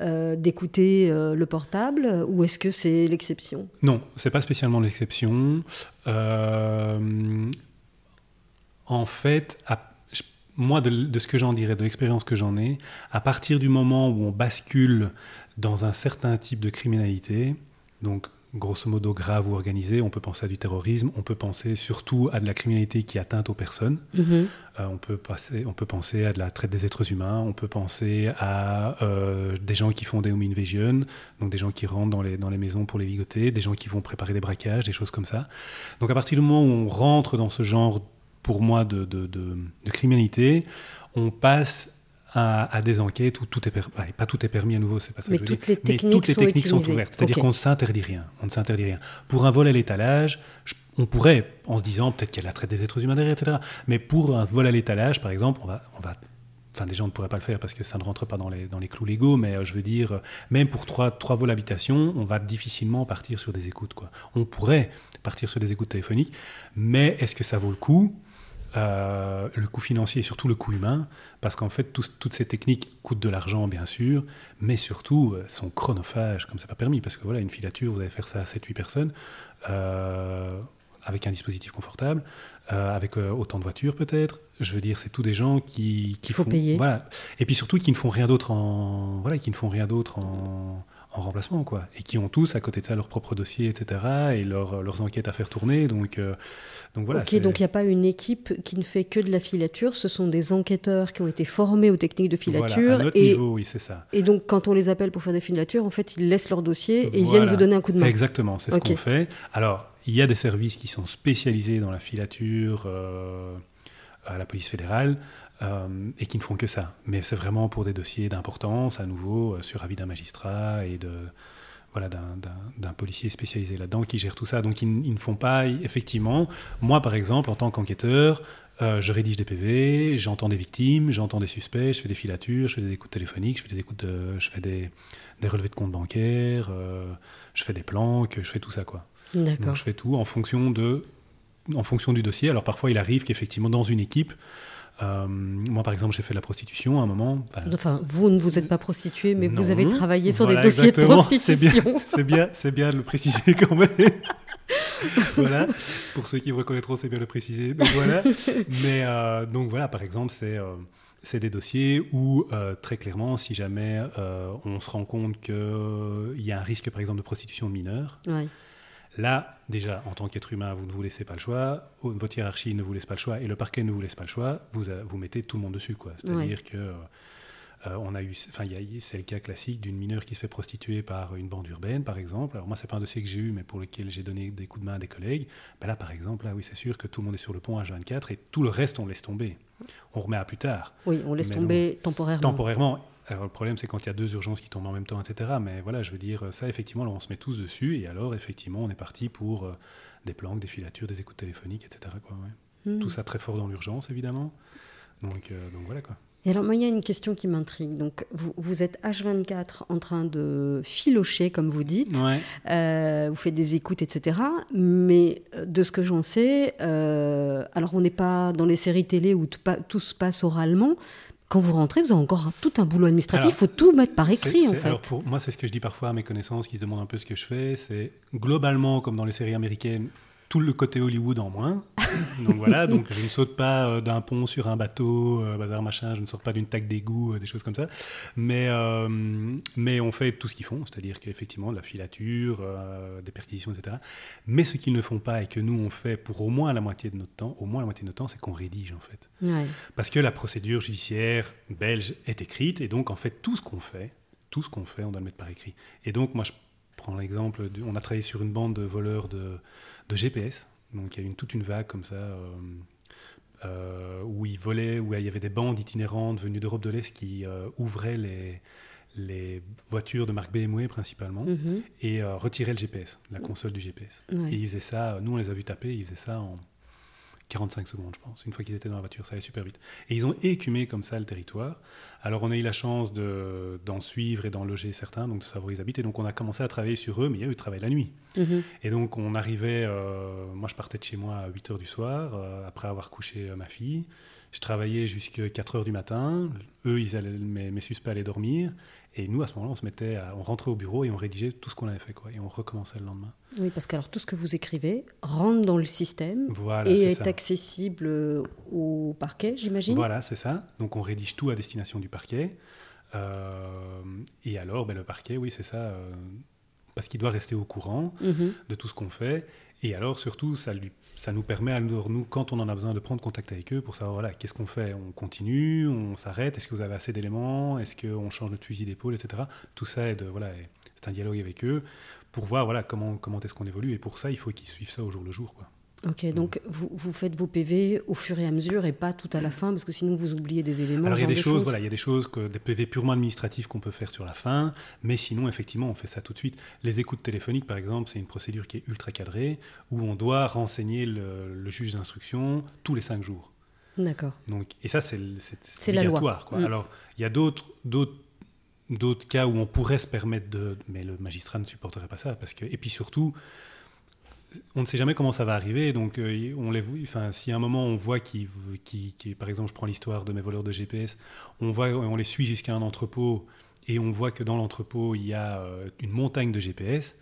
euh, d'écouter euh, le portable, ou est-ce que c'est l'exception? Non, c'est pas spécialement l'exception. Euh, en fait, moi, de, de ce que j'en dirais, de l'expérience que j'en ai, à partir du moment où on bascule dans un certain type de criminalité, donc grosso modo grave ou organisée, on peut penser à du terrorisme, on peut penser surtout à de la criminalité qui atteint aux personnes. Mhm. Euh, on, peut passer, on peut penser à de la traite des êtres humains, on peut penser à euh, des gens qui font des home invasion, donc des gens qui rentrent dans les, dans les maisons pour les ligoter, des gens qui vont préparer des braquages, des choses comme ça. Donc à partir du moment où on rentre dans ce genre, pour moi, de, de, de- de criminalité, on passe à, à des enquêtes où tout est permis. Pas tout est permis à nouveau, c'est pas ça Mais que je veux toutes dire. les Mais techniques toutes les sont techniques sont ouvertes. C'est-à-dire qu'on ne s'interdit rien. On ne s'interdit rien. Pour un vol à l'étalage, on pourrait, en se disant peut-être qu'il y a la traite des êtres humains derrière, etc. Mais pour un vol à l'étalage, par exemple, on va, on va Enfin, des gens ne pourraient pas le faire parce que ça ne rentre pas dans les, dans les clous légaux, mais euh, je veux dire, euh, même pour trois, trois vols habitation, on va difficilement partir sur des écoutes. Quoi. On pourrait partir sur des écoutes téléphoniques, mais est-ce que ça vaut le coup? Euh, Le coût financier et surtout le coût humain, parce qu'en fait, toutes ces techniques coûtent de l'argent, bien sûr, mais surtout euh, sont chronophages, comme c'est pas permis, parce que voilà, une filature, vous allez faire ça à 7-8 personnes. Euh, avec un dispositif confortable, euh, avec autant de voitures peut-être. Je veux dire, c'est tous des gens qui, qui faut font, payer. voilà, et puis surtout qui ne font rien d'autre en, voilà, qui ne font rien d'autre en, en remplacement, quoi, et qui ont tous à côté de ça leur propre dossier, etc., et leur- leurs enquêtes à faire tourner. Donc, euh, donc voilà. ok, donc il n'y a pas une équipe qui ne fait que de la filature, ce sont des enquêteurs qui ont été formés aux techniques de voilà, filature. à notre et, niveau, oui, c'est ça. et donc quand on les appelle pour faire des filatures, en fait, ils laissent leur dossier et ils Voilà. viennent vous donner un coup de main. Exactement, c'est ce qu'on fait. Alors, il y a des services qui sont spécialisés dans la filature euh, à la police fédérale euh, et qui ne font que ça. Mais c'est vraiment pour des dossiers d'importance, à nouveau, euh, sur avis d'un magistrat et de voilà d'un- policier spécialisé là-dedans qui gère tout ça. Donc, ils, ils ne font pas, effectivement, moi, par exemple, en tant qu'enquêteur, euh, je rédige des PV, j'entends des victimes, j'entends des suspects, je fais des filatures, je fais des écoutes téléphoniques, je fais des écoutes de, je fais des, des relevés de compte bancaires, euh, je fais des planques, je fais tout ça quoi. D'accord. Donc je fais tout en fonction de, en fonction du dossier. Alors parfois il arrive qu'effectivement dans une équipe, euh, moi par exemple j'ai fait de la prostitution à un moment. Enfin, Enfin, vous ne vous êtes pas prostitué, mais vous avez travaillé sur Voilà, des dossiers de exactement. C'est bien, prostitution. c'est bien, c'est bien de le préciser quand même. voilà, pour ceux qui me reconnaîtront, c'est bien de le préciser. Donc voilà. Mais euh, donc voilà, par exemple, c'est euh, c'est des dossiers où euh, très clairement, si jamais euh, on se rend compte qu'il y a un risque, par exemple, de prostitution de mineurs, Ouais. Là, déjà, en tant qu'être humain, vous ne vous laissez pas le choix, votre hiérarchie ne vous laisse pas le choix, et le parquet ne vous laisse pas le choix, vous, a- vous mettez tout le monde dessus. quoi. C'est-à-dire que euh, euh, on a eu, enfin, c'est le cas classique d'une mineure qui se fait prostituer par une bande urbaine, par exemple. Alors moi, c'est pas un dossier que j'ai eu, mais pour lequel j'ai donné des coups de main à des collègues. Ben là, par exemple, là, oui, c'est sûr que tout le monde est sur le pont H24 et tout le reste, on laisse tomber. On remet à plus tard Oui, on laisse Mais tomber temporairement. temporairement. Alors le problème, c'est quand il y a deux urgences qui tombent en même temps, etc. Mais voilà, je veux dire, ça, effectivement, là, on se met tous dessus. Et alors, effectivement, on est parti pour euh, des planques, des filatures, des écoutes téléphoniques, etc. Quoi, ouais. Hmm. Tout ça très fort dans l'urgence, évidemment. Donc, euh, donc voilà, quoi. Et alors, moi, il y a une question qui m'intrigue. Donc, vous, vous êtes H24 en train de filocher, comme vous dites. Ouais. Euh, vous faites des écoutes, etc. Mais de ce que j'en sais, euh, alors on n'est pas dans les séries télé où tout se passe oralement. Quand vous rentrez, vous avez encore tout un boulot administratif. Il faut tout mettre par écrit, en fait. alors pour moi, c'est ce que je dis parfois à mes connaissances qui se demandent un peu ce que je fais. C'est globalement, comme dans les séries américaines, tout le côté Hollywood en moins. donc voilà, donc je ne saute pas euh, d'un pont sur un bateau, euh, bazar machin, je ne saute pas d'une taque d'égout, euh, des choses comme ça. Mais, mais on fait tout ce qu'ils font, c'est-à-dire qu'effectivement, de la filature, des perquisitions, etc. Mais ce qu'ils ne font pas et que nous, on fait pour au moins la moitié de notre temps, au moins la moitié de notre temps, c'est qu'on rédige en fait. Ouais. Parce que la procédure judiciaire belge est écrite, et donc en fait tout ce qu'on fait, tout ce qu'on fait, on doit le mettre par écrit. Et donc moi je prends l'exemple, on a travaillé sur une bande de voleurs de, de GPS, donc il y a eu toute une vague comme ça, euh, euh, où ils volaient, où il y avait des bandes itinérantes venues d'Europe de l'Est qui euh, ouvraient les, les voitures de marque BMW principalement, Mhm. et euh, retiraient le GPS, la console du GPS. Ouais. Et ils faisaient ça, nous on les a vus taper, ils faisaient ça en 45 secondes, je pense, une fois qu'ils étaient dans la voiture, ça allait super vite. Et ils ont écumé comme ça le territoire. Alors on a eu la chance de- d'en suivre et d'en loger certains, donc de savoir où ils habitent. Et donc on a commencé à travailler sur eux, mais il y a eu travail la nuit. Mhm. Et donc on arrivait, euh, moi je partais de chez moi à 8h du soir, euh, après avoir couché euh, ma fille. Je travaillais jusqu'à 4h du matin. Eux, ils allaient, mes, mes suspects allaient dormir. Et nous, à ce moment-là, on se mettait, à- on rentrait au bureau et on rédigeait tout ce qu'on avait fait, quoi. Et on recommençait le lendemain. Oui, parce que alors, tout ce que vous écrivez rentre dans le système Voilà, et est accessible euh, au parquet, j'imagine? Voilà, c'est ça. Donc on rédige tout à destination du parquet. Euh, et alors, ben, le parquet, oui, c'est ça. euh, parce qu'il doit rester au courant Mhm. de tout ce qu'on fait. Et alors, surtout, ça, lui, ça nous permet, alors, nous, quand on en a besoin, de prendre contact avec eux pour savoir, voilà, qu'est-ce qu'on fait? On continue On s'arrête? Est-ce que vous avez assez d'éléments? Est-ce qu'on change notre fusil d'épaule, etc. Tout ça, est de, voilà, est- c'est un dialogue avec eux pour voir voilà, comment, comment est-ce qu'on évolue. Et pour ça, il faut qu'ils suivent ça au jour le jour. Quoi. Ok, donc vous, vous faites vos PV au fur et à mesure et pas tout à la fin, parce que sinon vous oubliez des éléments. Alors il y a des choses, voilà, il y a des choses que des PV purement administratifs qu'on peut faire sur la fin, mais sinon effectivement on fait ça tout de suite. Les écoutes téléphoniques par exemple, c'est une procédure qui est ultra cadrée où on doit renseigner le, le juge d'instruction tous les cinq jours. D'accord. Donc et ça c'est obligatoire. Quoi. Mm. Alors il y a d'autres d'autres d'autres cas où on pourrait se permettre de, mais le magistrat ne supporterait pas ça parce que et puis surtout on ne sait jamais comment ça va arriver, donc euh, on les, enfin, si à un moment on voit qui, qui, qui, par exemple, je prends l'histoire de mes voleurs de GPS, on voit, on les suit jusqu'à un entrepôt et on voit que dans l'entrepôt il y a euh, une montagne de GPS.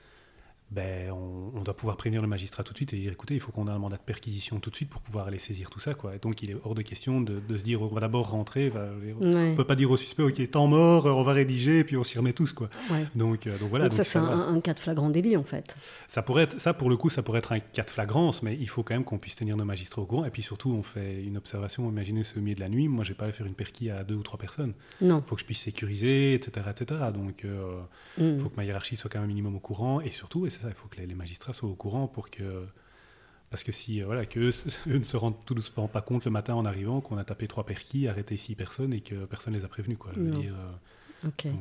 Ben, on, doit pouvoir prévenir le magistrat tout de suite et dire écoutez, il faut qu'on ait un mandat de perquisition tout de suite pour pouvoir aller saisir tout ça. Quoi. Et donc il est hors de question de, se dire on va d'abord rentrer, on ne peut pas dire au suspect ok, temps mort, on va rédiger et puis on s'y remet tous. Quoi. Donc, euh, donc voilà. Donc, ça, c'est un, cas de flagrant délit en fait. Ça, pourrait être, ça, pour le coup, ça pourrait être un cas de flagrance, mais il faut quand même qu'on puisse tenir nos magistrats au courant. Et puis surtout, on fait une observation, imaginez ce milieu de la nuit, moi je vais pas aller faire une perquis à deux ou trois personnes. Non. Il faut que je puisse sécuriser, etc. etc. Donc euh, il mm. faut que ma hiérarchie soit quand même minimum au courant et surtout, et c'est ça, il faut que les, les magistrats magistrats au courant pour que. Parce que si, euh, voilà, que ne se rendent tout doucement pas compte le matin en arrivant qu'on a tapé trois perquis, arrêté six personnes et que personne ne les a prévenus. Quoi. Euh.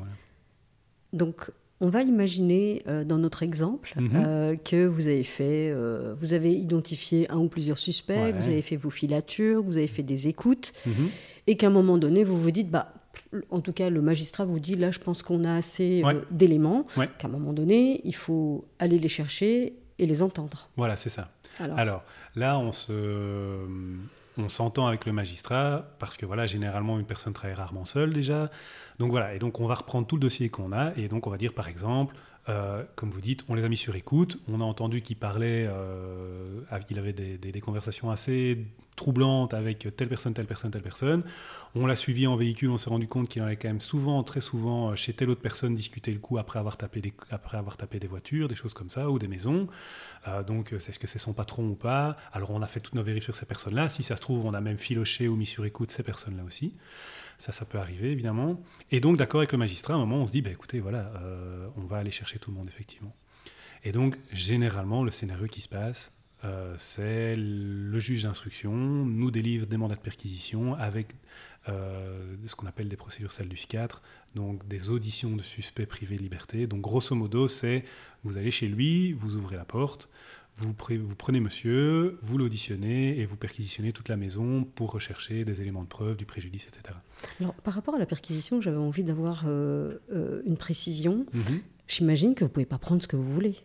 Donc, on va imaginer euh, dans notre exemple mhm. que vous avez fait, vous avez identifié un ou plusieurs suspects, vous avez fait vos filatures, vous avez fait des écoutes, mhm. et qu'à un moment donné, vous vous dites, bah, en tout cas, le magistrat vous dit là, je pense qu'on a assez euh, d'éléments, qu'à un moment donné, il faut aller les chercher et les entendre. Voilà, c'est ça. Alors. là, on se, on s'entend avec le magistrat parce que voilà, généralement, une personne travaille rarement seule déjà. Donc voilà, et donc on va reprendre tout le dossier qu'on a et donc on va dire par exemple. Euh, comme vous dites, on les a mis sur écoute. On a entendu qu'il parlait, euh, qu'il avait des, conversations assez troublante avec telle personne, telle personne, telle personne. On l'a suivi en véhicule, on s'est rendu compte qu'il allait quand même souvent, très souvent, euh, chez telle autre personne discuter le coup après avoir tapé des, après avoir tapé des voitures, des choses comme ça, ou des maisons. Donc, est-ce que c'est son patron ou pas? Alors, on a fait toutes nos vérifications sur ces personnes-là. Si ça se trouve, on a même filoché ou mis sur écoute ces personnes-là aussi. Ça, ça peut arriver, évidemment. Et donc, d'accord avec le magistrat, à un moment, on se dit, bah, écoutez, voilà, on va aller chercher tout le monde, effectivement. Et donc, généralement, le scénario qui se passe, euh, c'est le juge d'instruction nous délivre des mandats de perquisition avec euh, ce qu'on appelle des procédures SALDUS 4, donc des auditions de suspects privés de liberté. Donc grosso modo, c'est vous allez chez lui, vous ouvrez la porte, vous prenez monsieur, vous l'auditionnez et vous perquisitionnez toute la maison pour rechercher des éléments de preuve, du préjudice, etc. Alors par rapport à la perquisition, j'avais envie d'avoir euh, une précision. Mhm. J'imagine que vous ne pouvez pas prendre ce que vous voulez.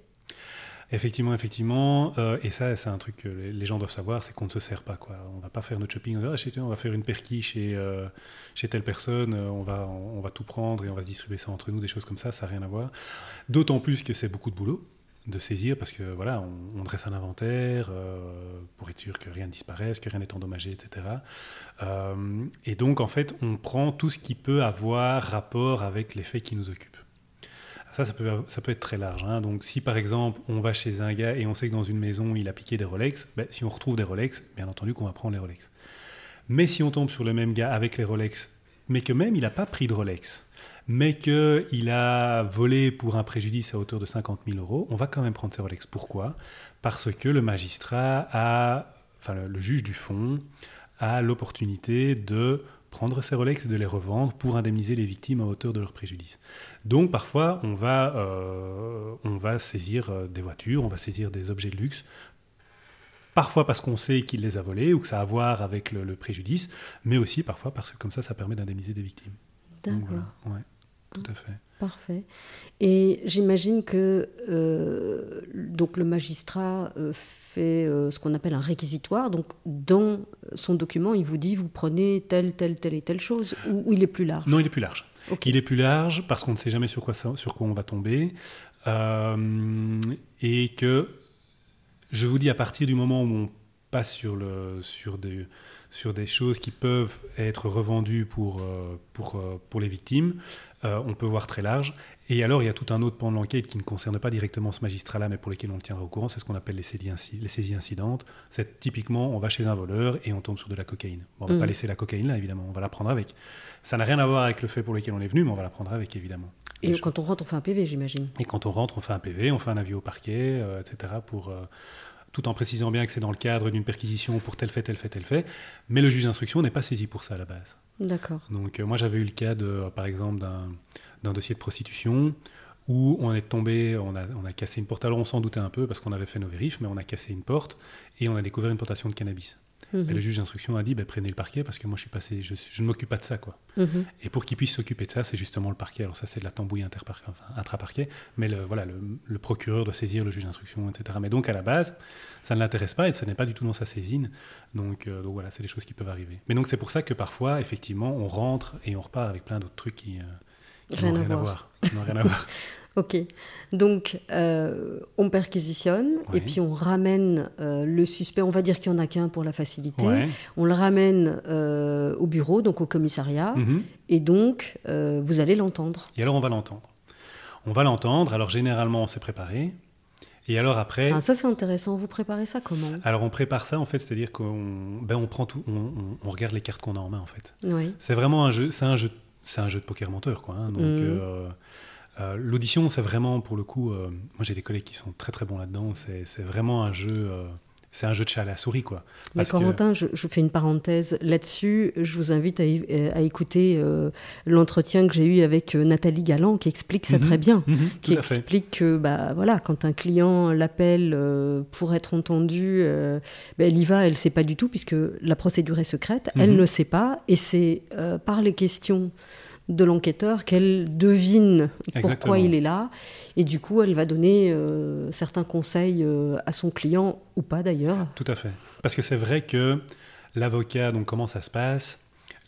Effectivement, effectivement. Euh, et ça, c'est un truc que les, gens doivent savoir, c'est qu'on ne se sert pas. Quoi. On ne va pas faire notre shopping, on va, ah, on va faire une perquis chez, euh, chez telle personne, euh, on va, on, va tout prendre et on va se distribuer ça entre nous, des choses comme ça, ça n'a rien à voir. D'autant plus que c'est beaucoup de boulot de saisir parce que voilà, on, dresse un inventaire pour être sûr que rien ne disparaisse, que rien n'est endommagé, etc. et donc en fait, on prend tout ce qui peut avoir rapport avec les faits qui nous occupent. Ça, ça peut, ça peut être très large. Hein. Donc, si par exemple, on va chez un gars et on sait que dans une maison, il a piqué des Rolex, ben, si on retrouve des Rolex, bien entendu qu'on va prendre les Rolex. Mais si on tombe sur le même gars avec les Rolex, mais que même il n'a pas pris de Rolex, mais qu'il a volé pour un préjudice à hauteur de 50 000 euros, on va quand même prendre ces Rolex. Pourquoi? Parce que le magistrat a, enfin le juge du fond, a l'opportunité de prendre ces Rolex et de les revendre pour indemniser les victimes à hauteur de leur préjudice. Donc parfois, on va, euh, on va saisir euh, des voitures, on va saisir des objets de luxe, parfois parce qu'on sait qu'il les a volés ou que ça a à voir avec le, préjudice, mais aussi parfois parce que comme ça, ça permet d'indemniser des victimes. D'accord. Ouais, tout à fait. Parfait. Et j'imagine que euh, donc le magistrat euh, fait euh, ce qu'on appelle un réquisitoire. Donc dans son document, il vous dit vous prenez telle, telle, telle et telle chose, ou, il est plus large? Non, il est plus large. Il est plus large parce qu'on ne sait jamais sur quoi, sur quoi on va tomber. et que je vous dis, à partir du moment où on passe sur, le, sur des sur des choses qui peuvent être revendues pour, euh, pour, euh, pour les victimes, euh, on peut voir très large. Et alors, il y a tout un autre pan de l'enquête qui ne concerne pas directement ce magistrat-là, mais pour lequel on le tiendra au courant, c'est ce qu'on appelle les saisies, les saisies incidentes. C'est typiquement, on va chez un voleur et on tombe sur de la cocaïne. on ne va pas mm. laisser la cocaïne là, évidemment, on va la prendre avec. Ça n'a rien à voir avec le fait pour lequel on est venu, mais on va la prendre avec, évidemment. Et, quand on rentre, on fait un PV, j'imagine. Et quand on rentre, on fait un PV, on fait un avis au parquet, etc., pour tout en précisant bien que c'est dans le cadre d'une perquisition pour tel fait, tel fait, tel fait. Mais le juge d'instruction n'est pas saisi pour ça à la base. D'accord. Donc euh, moi j'avais eu le cas, de, par exemple, d'un dossier de prostitution où on est tombé, on a, on a cassé une porte. Alors on s'en doutait un peu parce qu'on avait fait nos vérifs, mais on a cassé une porte et on a découvert une portation de cannabis. Mhm. Et le juge d'instruction a dit bah, prenez le parquet parce que moi je suis passé, je, ne m'occupe pas de ça quoi. Mhm. Et pour qu'il puisse s'occuper de ça, c'est justement le parquet. Alors ça c'est de la tambouille intra-parquet, mais le, voilà, le, procureur doit saisir le juge d'instruction, etc. Mais donc à la base, ça ne l'intéresse pas et ça n'est pas du tout dans sa saisine. Donc, euh, donc voilà, c'est des choses qui peuvent arriver. Mais donc c'est pour ça que parfois, effectivement, on rentre et on repart avec plein d'autres trucs qui, euh, Rien, à voir. Non, rien à voir. Ok. Donc, euh, on perquisitionne Ouais. et puis on ramène euh, le suspect. On va dire qu'il n'y en a qu'un pour la facilité. Ouais. On le ramène euh, au bureau, donc au commissariat. Mhm. Et donc, vous allez l'entendre. Et alors, on va l'entendre. On va l'entendre. Alors, généralement, on s'est préparé. Et alors, après, Ah, ça, c'est intéressant. Vous préparez ça comment? Alors on prépare ça, en fait, c'est-à-dire qu'on ben, on prend tout, on, on- on regarde les cartes qu'on a en main, en fait. Oui. C'est vraiment un jeu, c'est un jeu, c'est un jeu de poker menteur, quoi. hein. Donc, Mhm. euh, euh, l'audition, c'est vraiment, pour le coup, euh, moi j'ai des collègues qui sont très très bons là-dedans. C'est, c'est vraiment un jeu, euh, c'est un jeu de chat à la souris, quoi. Mais que- Corentin, je, je fais une parenthèse là-dessus. Je vous invite à, euh, à écouter euh, l'entretien que j'ai eu avec euh, Nathalie Galland, qui explique ça Mhm. très bien. Mhm, qui explique que bah, voilà, quand un client l'appelle euh, pour être entendu, ben, elle y va, elle ne sait pas du tout, puisque la procédure est secrète, elle Mhm. ne sait pas, et c'est par les questions de l'enquêteur qu'elle devine pourquoi il est là, et du coup elle va donner euh, certains conseils euh, à son client, ou pas d'ailleurs. Tout à fait. Parce que c'est vrai que l'avocat, donc comment ça se passe?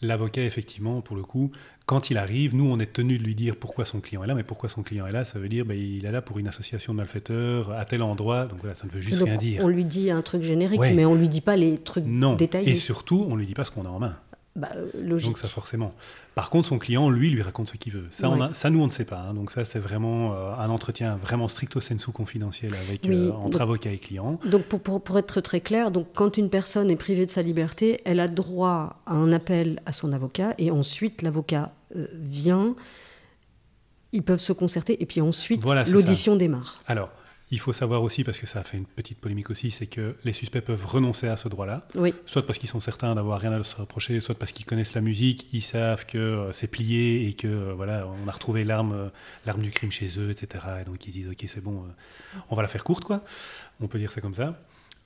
L'avocat, effectivement, pour le coup, quand il arrive, nous, on est tenu de lui dire pourquoi son client est là. Mais pourquoi son client est là Ça veut dire ben, il est là pour une association de malfaiteurs à tel endroit. Donc voilà, ça ne veut juste Donc, rien dire. On lui dit un truc générique, Ouais. mais on lui dit pas les trucs Non. détaillés. Et surtout, on lui dit pas ce qu'on a en main. Bah, euh, logique. Donc ça forcément. Par contre, son client, lui, lui raconte ce qu'il veut. Ça, on a- ça nous, on ne sait pas. hein. Donc ça, c'est vraiment euh, un entretien vraiment stricto sensu confidentiel avec, Oui, euh, entre donc- avocat et client. Donc pour, pour, pour être très clair, donc quand une personne est privée de sa liberté, elle a droit à un appel à son avocat et ensuite l'avocat euh, vient, ils peuvent se concerter et puis ensuite Voilà, l'audition démarre. Alors, il faut savoir aussi, parce que ça a fait une petite polémique aussi, c'est que les suspects peuvent renoncer à ce droit-là, Oui, soit parce qu'ils sont certains d'avoir rien à se reprocher, soit parce qu'ils connaissent la musique, ils savent que euh, c'est plié et que euh, voilà, on a retrouvé l'arme, euh, l'arme du crime chez eux, etc. Et donc ils disent ok, c'est bon, on va la faire courte, quoi. On peut dire ça comme ça.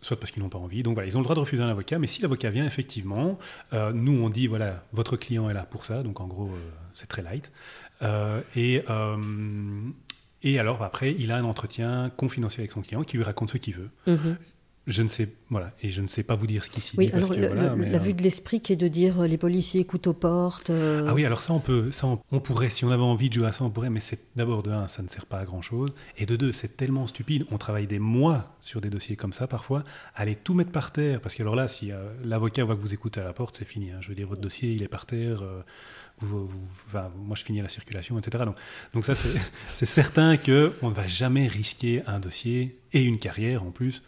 Soit parce qu'ils n'ont pas envie. Donc voilà, ils ont le droit de refuser un avocat, mais si l'avocat vient, effectivement, euh, nous on dit voilà, votre client est là pour ça, donc en gros, euh, c'est très light. Euh, et, et alors après, il a un entretien confidentiel avec son client qui lui raconte ce qu'il veut. Mhm. Je ne sais, voilà, et je ne sais pas vous dire ce qui s'y oui dit parce alors que le- voilà, le- mais, la euh, vue de l'esprit qui est de dire euh, les policiers écoutent aux portes. euh, Ah oui, alors ça on peut, ça on, on pourrait, si on avait envie de jouer à ça, on pourrait, mais c'est d'abord de un, ça ne sert pas à grand chose, et de deux, c'est tellement stupide. On travaille des mois sur des dossiers comme ça parfois, aller tout mettre par terre, parce que alors là, si euh, l'avocat voit que vous écoutez à la porte, c'est fini. hein. Je veux dire, votre dossier il est par terre. Vous- vous- enfin, moi, je finis la circulation, etc. Donc, donc ça, c'est certain que on ne va jamais risquer un dossier et une carrière en plus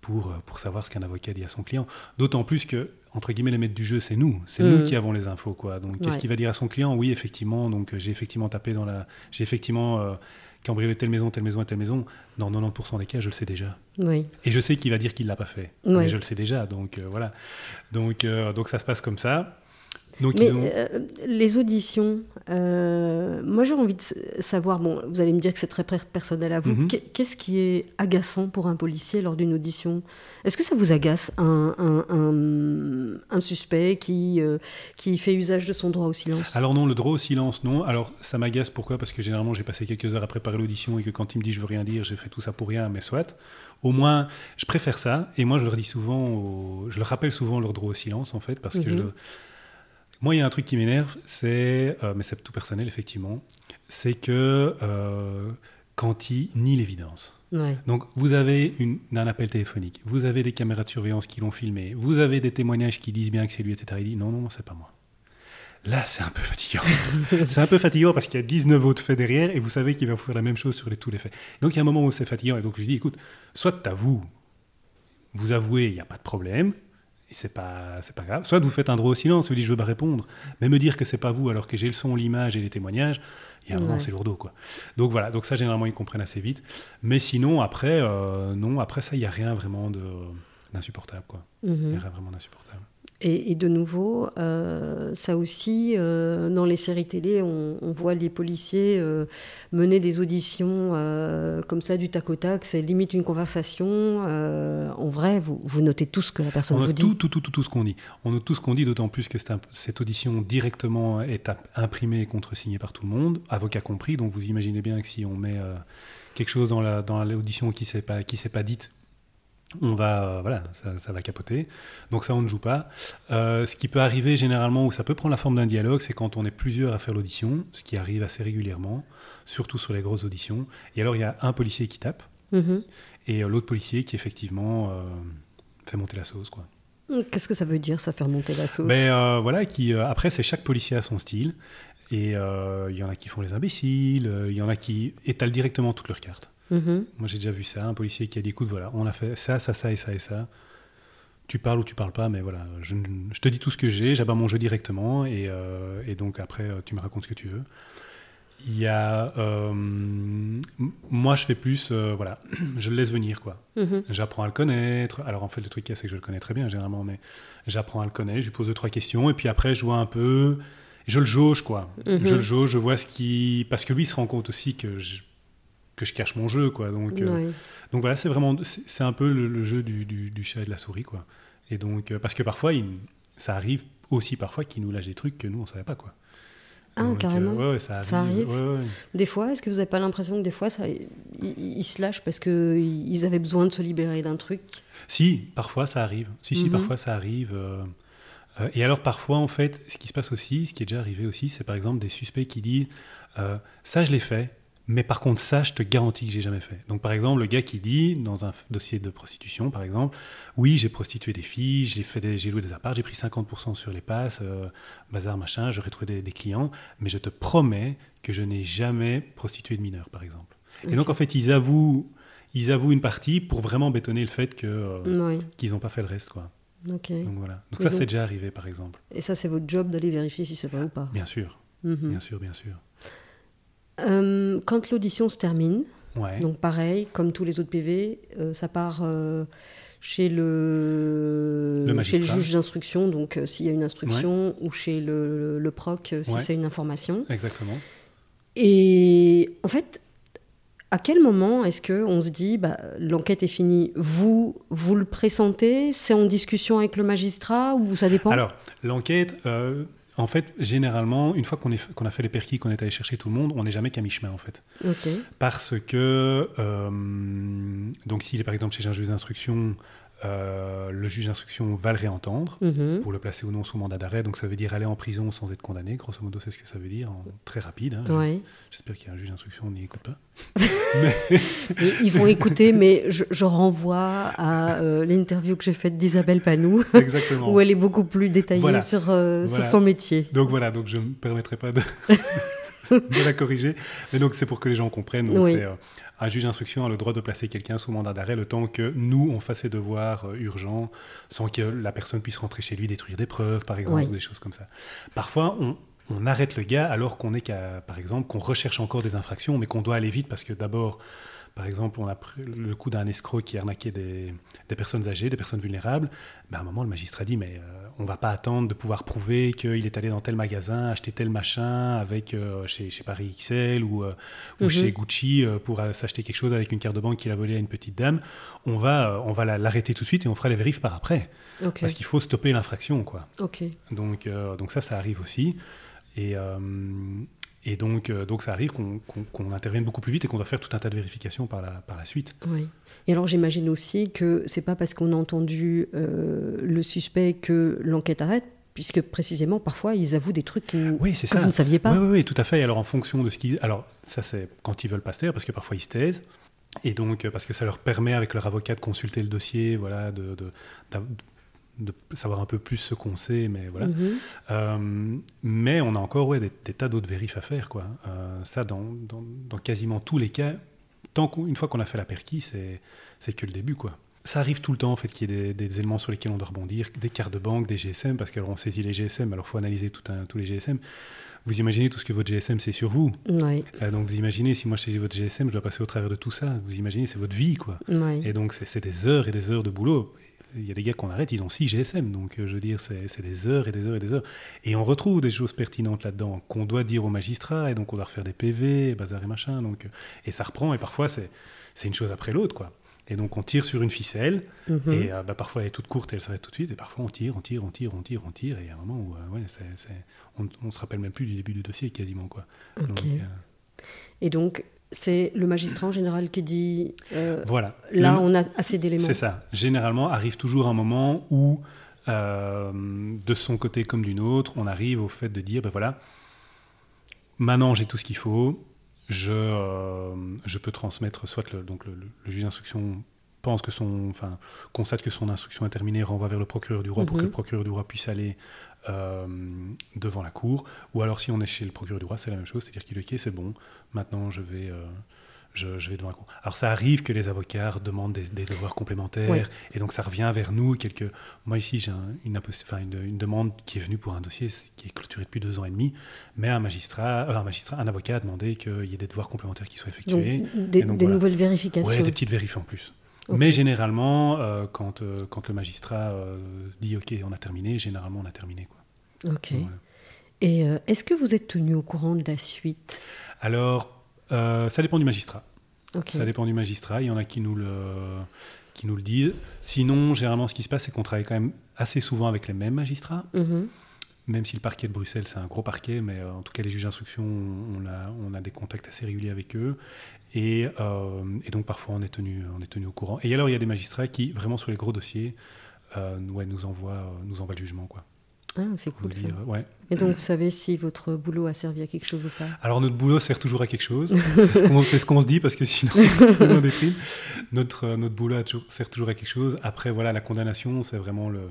pour, pour savoir ce qu'un avocat dit à son client. D'autant plus que, entre guillemets, les maîtres du jeu, c'est nous. C'est Mm. nous qui avons les infos. Quoi. Donc, qu'est-ce qu'il va dire à son client? Oui, effectivement, donc j'ai effectivement tapé dans la. J'ai effectivement euh, cambriolé telle maison, telle maison et telle maison. Dans 90% des cas, je le sais déjà. Oui. Et je sais qu'il va dire qu'il ne l'a pas fait. Ouais. Mais je le sais déjà. Donc, euh, voilà. Donc, euh, donc, ça se passe comme ça. Donc, Mais ont... euh, les auditions, euh, moi j'ai envie de savoir, bon, vous allez me dire que c'est très per- personnel à vous, Mhm. Qu'est- qu'est-ce qui est agaçant pour un policier lors d'une audition? Est-ce que ça vous agace un, un- un- un suspect qui, euh, qui fait usage de son droit au silence? Alors non, le droit au silence, non. Alors ça m'agace, pourquoi? Parce que généralement j'ai passé quelques heures à préparer l'audition et que quand il me dit je veux rien dire, j'ai fait tout ça pour rien, mais soit. Au moins, je préfère ça. Et moi je leur dis souvent, au- je leur rappelle souvent leur droit au silence en fait, parce que Mhm. je... moi il y a un truc qui m'énerve, c'est, euh, mais c'est tout personnel effectivement, c'est que euh, quand nient l'évidence. Ouais. Donc, vous avez une, un appel téléphonique, vous avez des caméras de surveillance qui l'ont filmé, vous avez des témoignages qui disent bien que c'est lui, etc. Il dit non, non, non, c'est pas moi. Là, c'est un peu fatigant. c'est un peu fatigant parce qu'il y a 19 autres faits derrière et vous savez qu'il va faire la même chose sur les, tous les faits. Donc, il y a un moment où c'est fatigant et donc je lui dis écoute, soit t'avoues, vous avouez, il n'y a pas de problème, et c'est pas, c'est pas grave. Soit vous faites un droit au silence, vous dites je veux pas répondre, mais me dire que c'est pas vous alors que j'ai le son, l'image et les témoignages, il y a un moment Ouais. c'est lourdeau quoi. Donc voilà, donc ça généralement ils comprennent assez vite. Mais sinon après, euh, non, après ça il y a rien vraiment de d'insupportable quoi. Il Mhm. y a rien vraiment d'insupportable. Et, et de nouveau, euh, ça aussi, euh, dans les séries télé, on, on voit les policiers euh, mener des auditions comme ça du tac au tac. C'est limite une conversation. en vrai, vous, vous notez tout ce que la personne On vous note dit. tout, tout, tout, tout, tout ce qu'on dit. On note tout ce qu'on dit, d'autant plus que un- cette audition directement est imprimée et contresignée par tout le monde, avocat compris. Donc vous imaginez bien que si on met quelque chose dans la dans l'audition qui s'est pas qui s'est pas dite, on va, voilà, ça, va capoter. Donc ça, on ne joue pas. ce qui peut arriver généralement, ou ça peut prendre la forme d'un dialogue, c'est quand on est plusieurs à faire l'audition, ce qui arrive assez régulièrement, surtout sur les grosses auditions. Et alors, il y a un policier qui tape, mm-hmm. et l'autre policier qui, effectivement, fait monter la sauce, quoi. Qu'est-ce que ça veut dire, ça faire monter la sauce? Mais ben, voilà, qui, après, c'est chaque policier à son style. Et euh, il y en a qui font les imbéciles, euh, il y en a qui étalent directement toutes leurs cartes. Mhm. Moi, j'ai déjà vu ça, un policier qui a dit, écoute, voilà, on a fait ça, ça, ça et ça et ça. Tu parles ou tu parles pas, mais voilà, je, te dis tout ce que j'ai, j'abats mon jeu directement, et, euh, et, donc après, tu me racontes ce que tu veux. Il y a, moi, je fais plus, voilà, je le laisse venir, quoi. Mhm. J'apprends à le connaître. Alors, en fait, le truc, c'est que je le connais très bien, généralement, mais j'apprends à le connaître, je lui pose deux, trois questions, et puis après, je vois un peu je le jauge, quoi. Je le mhm. jauge, je vois ce qui. Parce que lui, il se rend compte aussi que je, que je cache mon jeu, quoi. Donc, euh, donc voilà, c'est vraiment. C'est un peu le, jeu du, du, chat et de la souris, quoi. Et donc, euh, parce que parfois, il, ça arrive aussi parfois qu'il nous lâche des trucs que nous, on savait pas, quoi. Ah, carrément. Euh, ouais, ça arrive. Des fois, est-ce que vous n'avez pas l'impression que des fois, ça, ils, se lâchent parce qu'ils avaient besoin de se libérer d'un truc? Si, parfois ça arrive. Si, si, mhm. parfois ça arrive. Et alors parfois, en fait, ce qui se passe aussi, ce qui est déjà arrivé aussi, c'est par exemple des suspects qui disent ça je l'ai fait, mais par contre ça je te garantis que j'ai jamais fait. Donc par exemple le gars qui dit dans un dossier de prostitution par exemple, oui j'ai prostitué des filles, j'ai fait j'ai loué des apparts, j'ai pris 50% sur les passes, euh, bazar machin, j'aurais trouvé des, clients, mais je te promets que je n'ai jamais prostitué de mineurs par exemple. Et donc en fait ils avouent ils avouent une partie pour vraiment bétonner le fait que qu'ils n'ont pas fait le reste quoi. Donc voilà. Donc ça, c'est déjà arrivé, par exemple. Et ça, c'est votre job d'aller vérifier si c'est vrai ou pas. Bien sûr. Mhm. Bien sûr, bien sûr. Euh, quand l'audition se termine, donc pareil, comme tous les autres PV, euh, ça part euh, chez, le, chez le juge d'instruction, donc s'il y a une instruction, ou chez le, le proc si c'est une information. Exactement. Et en fait, à quel moment est-ce que on se dit bah, l'enquête est finie Vous vous le pressentez C'est en discussion avec le magistrat ou ça dépend? Alors l'enquête, euh, en fait, généralement, une fois qu'on a fait les perquis, qu'on est allé chercher tout le monde, on n'est jamais qu'à mi-chemin en fait. Parce que euh, donc s'il est par exemple chez un juge d'instruction, euh, le juge d'instruction va le réentendre mhm. pour le placer ou non sous mandat d'arrêt. Donc ça veut dire aller en prison sans être condamné. Grosso modo, c'est ce que ça veut dire, en très rapide. Hein. J'espère qu'il y a un juge d'instruction, on n'y écoute pas. Ils vont écouter, mais je, renvoie à euh, l'interview que j'ai faite d'Isabelle Panou, où elle est beaucoup plus détaillée sur, euh, sur son métier. Donc voilà, donc je ne me permettrai pas de, de la corriger. Mais donc c'est pour que les gens comprennent. Donc, un juge d'instruction a le droit de placer quelqu'un sous mandat d'arrêt le temps que nous, on fasse ses devoirs euh, urgents, sans que la personne puisse rentrer chez lui, détruire des preuves, par exemple, ou des choses comme ça. Parfois, on, on arrête le gars alors qu'on est qu'à, par exemple, qu'on recherche encore des infractions, mais qu'on doit aller vite parce que d'abord, par exemple, on a pris le coup d'un escroc qui arnaquait des, des, personnes âgées, des personnes vulnérables. Ben à un moment, le magistrat dit Mais euh, on va pas attendre de pouvoir prouver qu'il est allé dans tel magasin, acheter tel machin avec, euh, chez, chez, Paris XL ou, euh, ou mhm. chez Gucci pour s'acheter quelque chose avec une carte de banque qu'il a volée à une petite dame. On va, on va l'arrêter tout de suite et on fera les vérifs par après. Parce qu'il faut stopper l'infraction. quoi. Donc, donc ça, ça arrive aussi. Et, et donc, euh, donc ça arrive qu'on intervienne beaucoup plus vite et qu'on doit faire tout un tas de vérifications par la, par la suite. Oui. Et alors j'imagine aussi que c'est pas parce qu'on a entendu euh, le suspect que l'enquête arrête, puisque précisément parfois ils avouent des trucs que, oui, que vous ne saviez pas. Oui, oui, tout à fait. alors en fonction de ce qu'ils... Alors ça c'est quand ils veulent pas se taire, parce que parfois ils se taisent. Et donc, euh, parce que ça leur permet, avec leur avocat, de consulter le dossier, voilà, de, de de savoir un peu plus ce qu'on sait, mais voilà. Mhm. Euh, mais on a encore ouais, des, tas d'autres vérifs à faire, quoi. Euh, ça, dans, dans, quasiment tous les cas, tant qu'une fois qu'on a fait la perquis, c'est que le début, quoi. Ça arrive tout le temps, en fait, qu'il y ait des, éléments sur lesquels on doit rebondir, des cartes de banque, des GSM, parce qu'on saisit les GSM, alors il faut analyser tout un, tous les GSM. Vous imaginez tout ce que votre GSM c'est sur vous. Euh, donc vous imaginez, si moi je saisis votre GSM, je dois passer au travers de tout ça. Vous imaginez, c'est votre vie, quoi. Et donc c'est des heures et des heures de boulot il y a des gars qu'on arrête, ils ont 6 GSM, donc euh, je veux dire, c'est des heures et des heures et des heures. Et on retrouve des choses pertinentes là-dedans qu'on doit dire aux magistrats, et donc on doit refaire des PV, bazar et machin, donc, euh, et ça reprend, et parfois c'est une chose après l'autre, quoi. Et donc on tire sur une ficelle, mhm. et euh, bah, parfois elle est toute courte et elle s'arrête tout de suite, et parfois on tire, on tire, on tire, on tire, on tire, et il y a un moment où ouais, on ne se rappelle même plus du début du dossier quasiment. Quoi. et donc c'est le magistrat en général qui dit euh, voilà. là, Le- on a assez d'éléments. C'est ça. Généralement, arrive toujours un moment où, euh, de son côté comme d'une autre, on arrive au fait de dire, ben voilà, maintenant j'ai tout ce qu'il faut, je, euh, je peux transmettre, soit le, donc le, le- le juge d'instruction pense que son, enfin, constate que son instruction est terminée, renvoie vers le procureur du roi pour que Mhm. le procureur du roi puisse aller euh, devant la cour, ou alors si on est chez le procureur du roi, c'est la même chose, c'est-à-dire qu'il dit, ok, c'est bon, maintenant je vais... euh, je, je vais devant cour. Alors ça arrive que les avocats demandent des, des devoirs complémentaires, et donc ça revient vers nous. Quelques... Moi ici, j'ai un- une, demande qui est venue pour un dossier qui est clôturé depuis deux ans et demi, mais un magistrat, euh, un magistrat, un avocat a demandé qu'il y ait des devoirs complémentaires qui soient Donc, effectués. des, Et donc, des voilà. nouvelles vérifications. Ouais, des petites vérifies en plus. Mais généralement, euh, quand, euh, quand le magistrat dit OK, on a terminé, généralement on a terminé. Quoi. Ok. Voilà. Et est-ce que vous êtes tenu au courant de la suite? Alors, euh, ça dépend du magistrat. Ça dépend du magistrat. Il y en a qui nous le, qui nous le disent. Sinon, généralement, ce qui se passe, c'est qu'on travaille quand même assez souvent avec les mêmes magistrats. Mhm. Même si le parquet de Bruxelles, c'est un gros parquet, mais euh, en tout cas, les juges d'instruction, on a, on a des contacts assez réguliers avec eux. Et, euh, et donc, parfois, on est, tenu, on est tenu au courant. Et alors, il y a des magistrats qui, vraiment sur les gros dossiers, ouais, nous, envoient, nous envoient le jugement. Quoi. Ah, c'est cool ça. ouais. Et donc, vous savez si votre boulot a servi à quelque chose ou pas? Alors notre boulot sert toujours à quelque chose. C'est ce qu'on ce se dit parce que sinon on déprime. Notre, euh, notre boulot toujours- sert toujours à quelque chose. Après voilà la condamnation c'est vraiment le.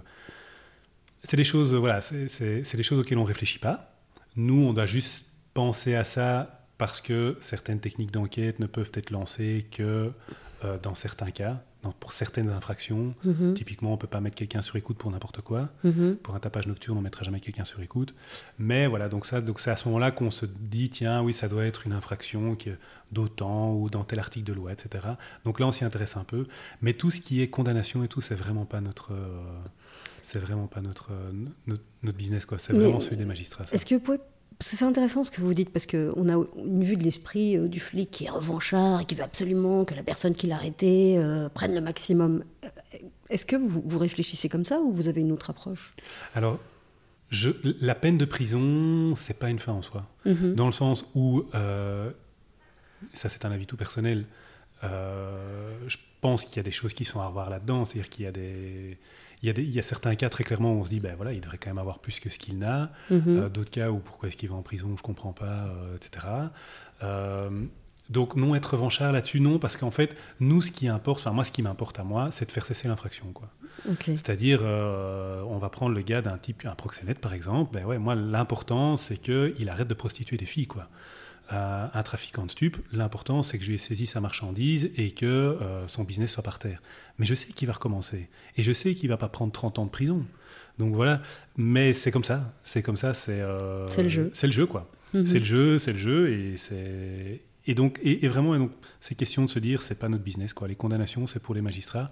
C'est des choses voilà c'est- des choses auxquelles on réfléchit pas. Nous on doit juste penser à ça parce que certaines techniques d'enquête ne peuvent être lancées que euh, dans certains cas, dans- pour certaines infractions. Mhm. Typiquement on peut pas mettre quelqu'un sur écoute pour n'importe quoi Mhm. pour un tapage nocturne, on ne mettra jamais quelqu'un sur écoute. Mais voilà, donc ça, donc c'est à ce moment-là qu'on se dit, tiens, oui, ça doit être une infraction d'autant ou dans tel article de loi, etc. Donc là, on s'y intéresse un peu. Mais tout ce qui est condamnation et tout, c'est vraiment pas notre, euh, c'est vraiment pas notre, euh, notre, notre business, quoi. C'est vraiment celui des magistrats. Est-ce que vous pouvez. C'est intéressant ce que vous dites, parce qu'on a une vue de l'esprit euh, du flic qui est revanchard et qui veut absolument que la personne qui l'a arrêté euh, prenne le maximum. Euh, Est-ce que vous, vous réfléchissez comme ça ou vous avez une autre approche? Alors, je, la peine de prison, c'est pas une fin en soi. Mhm. Dans le sens où, euh, ça c'est un avis tout personnel, je pense qu'il y a des choses qui sont à revoir là-dedans. C'est-à-dire qu'il y a des. Il y, a des, il y a certains cas très clairement où on se dit, ben voilà, il devrait quand même avoir plus que ce qu'il n'a. Mhm. Euh, D'autres cas où pourquoi est-ce qu'il va en prison, je comprends pas, euh, etc. Euh, donc non être revanchard là-dessus, non, parce qu'en fait, nous, ce qui importe, enfin moi, ce qui m'importe à moi, c'est de faire cesser l'infraction, quoi. C'est-à-dire, on va prendre le gars d'un type, un proxénète par exemple. Ben ouais, moi, l'important, c'est qu'il arrête de prostituer des filles, quoi. Un trafiquant de stupes, l'important, c'est que je lui ai saisi sa marchandise et que euh, son business soit par terre. Mais je sais qu'il va recommencer. Et je sais qu'il va pas prendre 30 ans de prison. Donc voilà. Mais c'est comme ça. C'est comme ça. C'est euh, le jeu. C'est le jeu, quoi. Mhm. C'est le jeu, c'est le jeu. Et c'est. Et donc, et, et vraiment, et donc, c'est question de se dire, c'est pas notre business, quoi. Les condamnations, c'est pour les magistrats.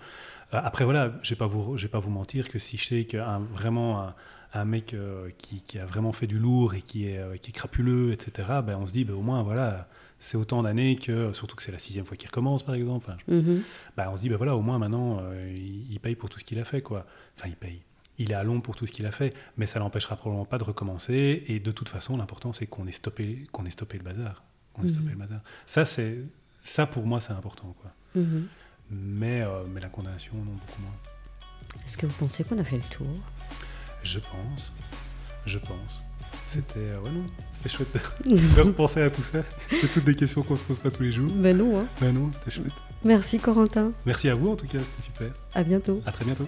Euh, après, voilà, je vais pas vous, je vais pas vous mentir que si je sais qu'un vraiment un, un mec euh, qui, qui a vraiment fait du lourd et qui est, euh, qui est crapuleux, etc., ben, on se dit, ben, au moins, voilà, c'est autant d'années que, surtout que c'est la sixième fois qu'il recommence, par exemple. Enfin, je- Mhm. ben, on se dit, ben voilà, au moins maintenant, euh, il, il paye pour tout ce qu'il a fait, quoi. Enfin, il paye. Il est à l'ombre pour tout ce qu'il a fait, mais ça l'empêchera probablement pas de recommencer. Et de toute façon, l'important, c'est qu'on ait stoppé, qu'on ait stoppé le bazar. Qu'on ait stoppé Mhm. le bazar. Ça, c'est, ça pour moi, c'est important, quoi. Mhm. Mais, euh, mais la condamnation, non, beaucoup moins. Est-ce que vous pensez qu'on a fait le tour? Je pense. Je pense. C'était euh, ouais, non, c'était chouette de repenser à tout ça. C'est toutes des questions qu'on se pose pas tous les jours. Ben non. hein. Ben non, c'était chouette. Merci Corentin. Merci à vous en tout cas, c'était super. À bientôt. À très bientôt.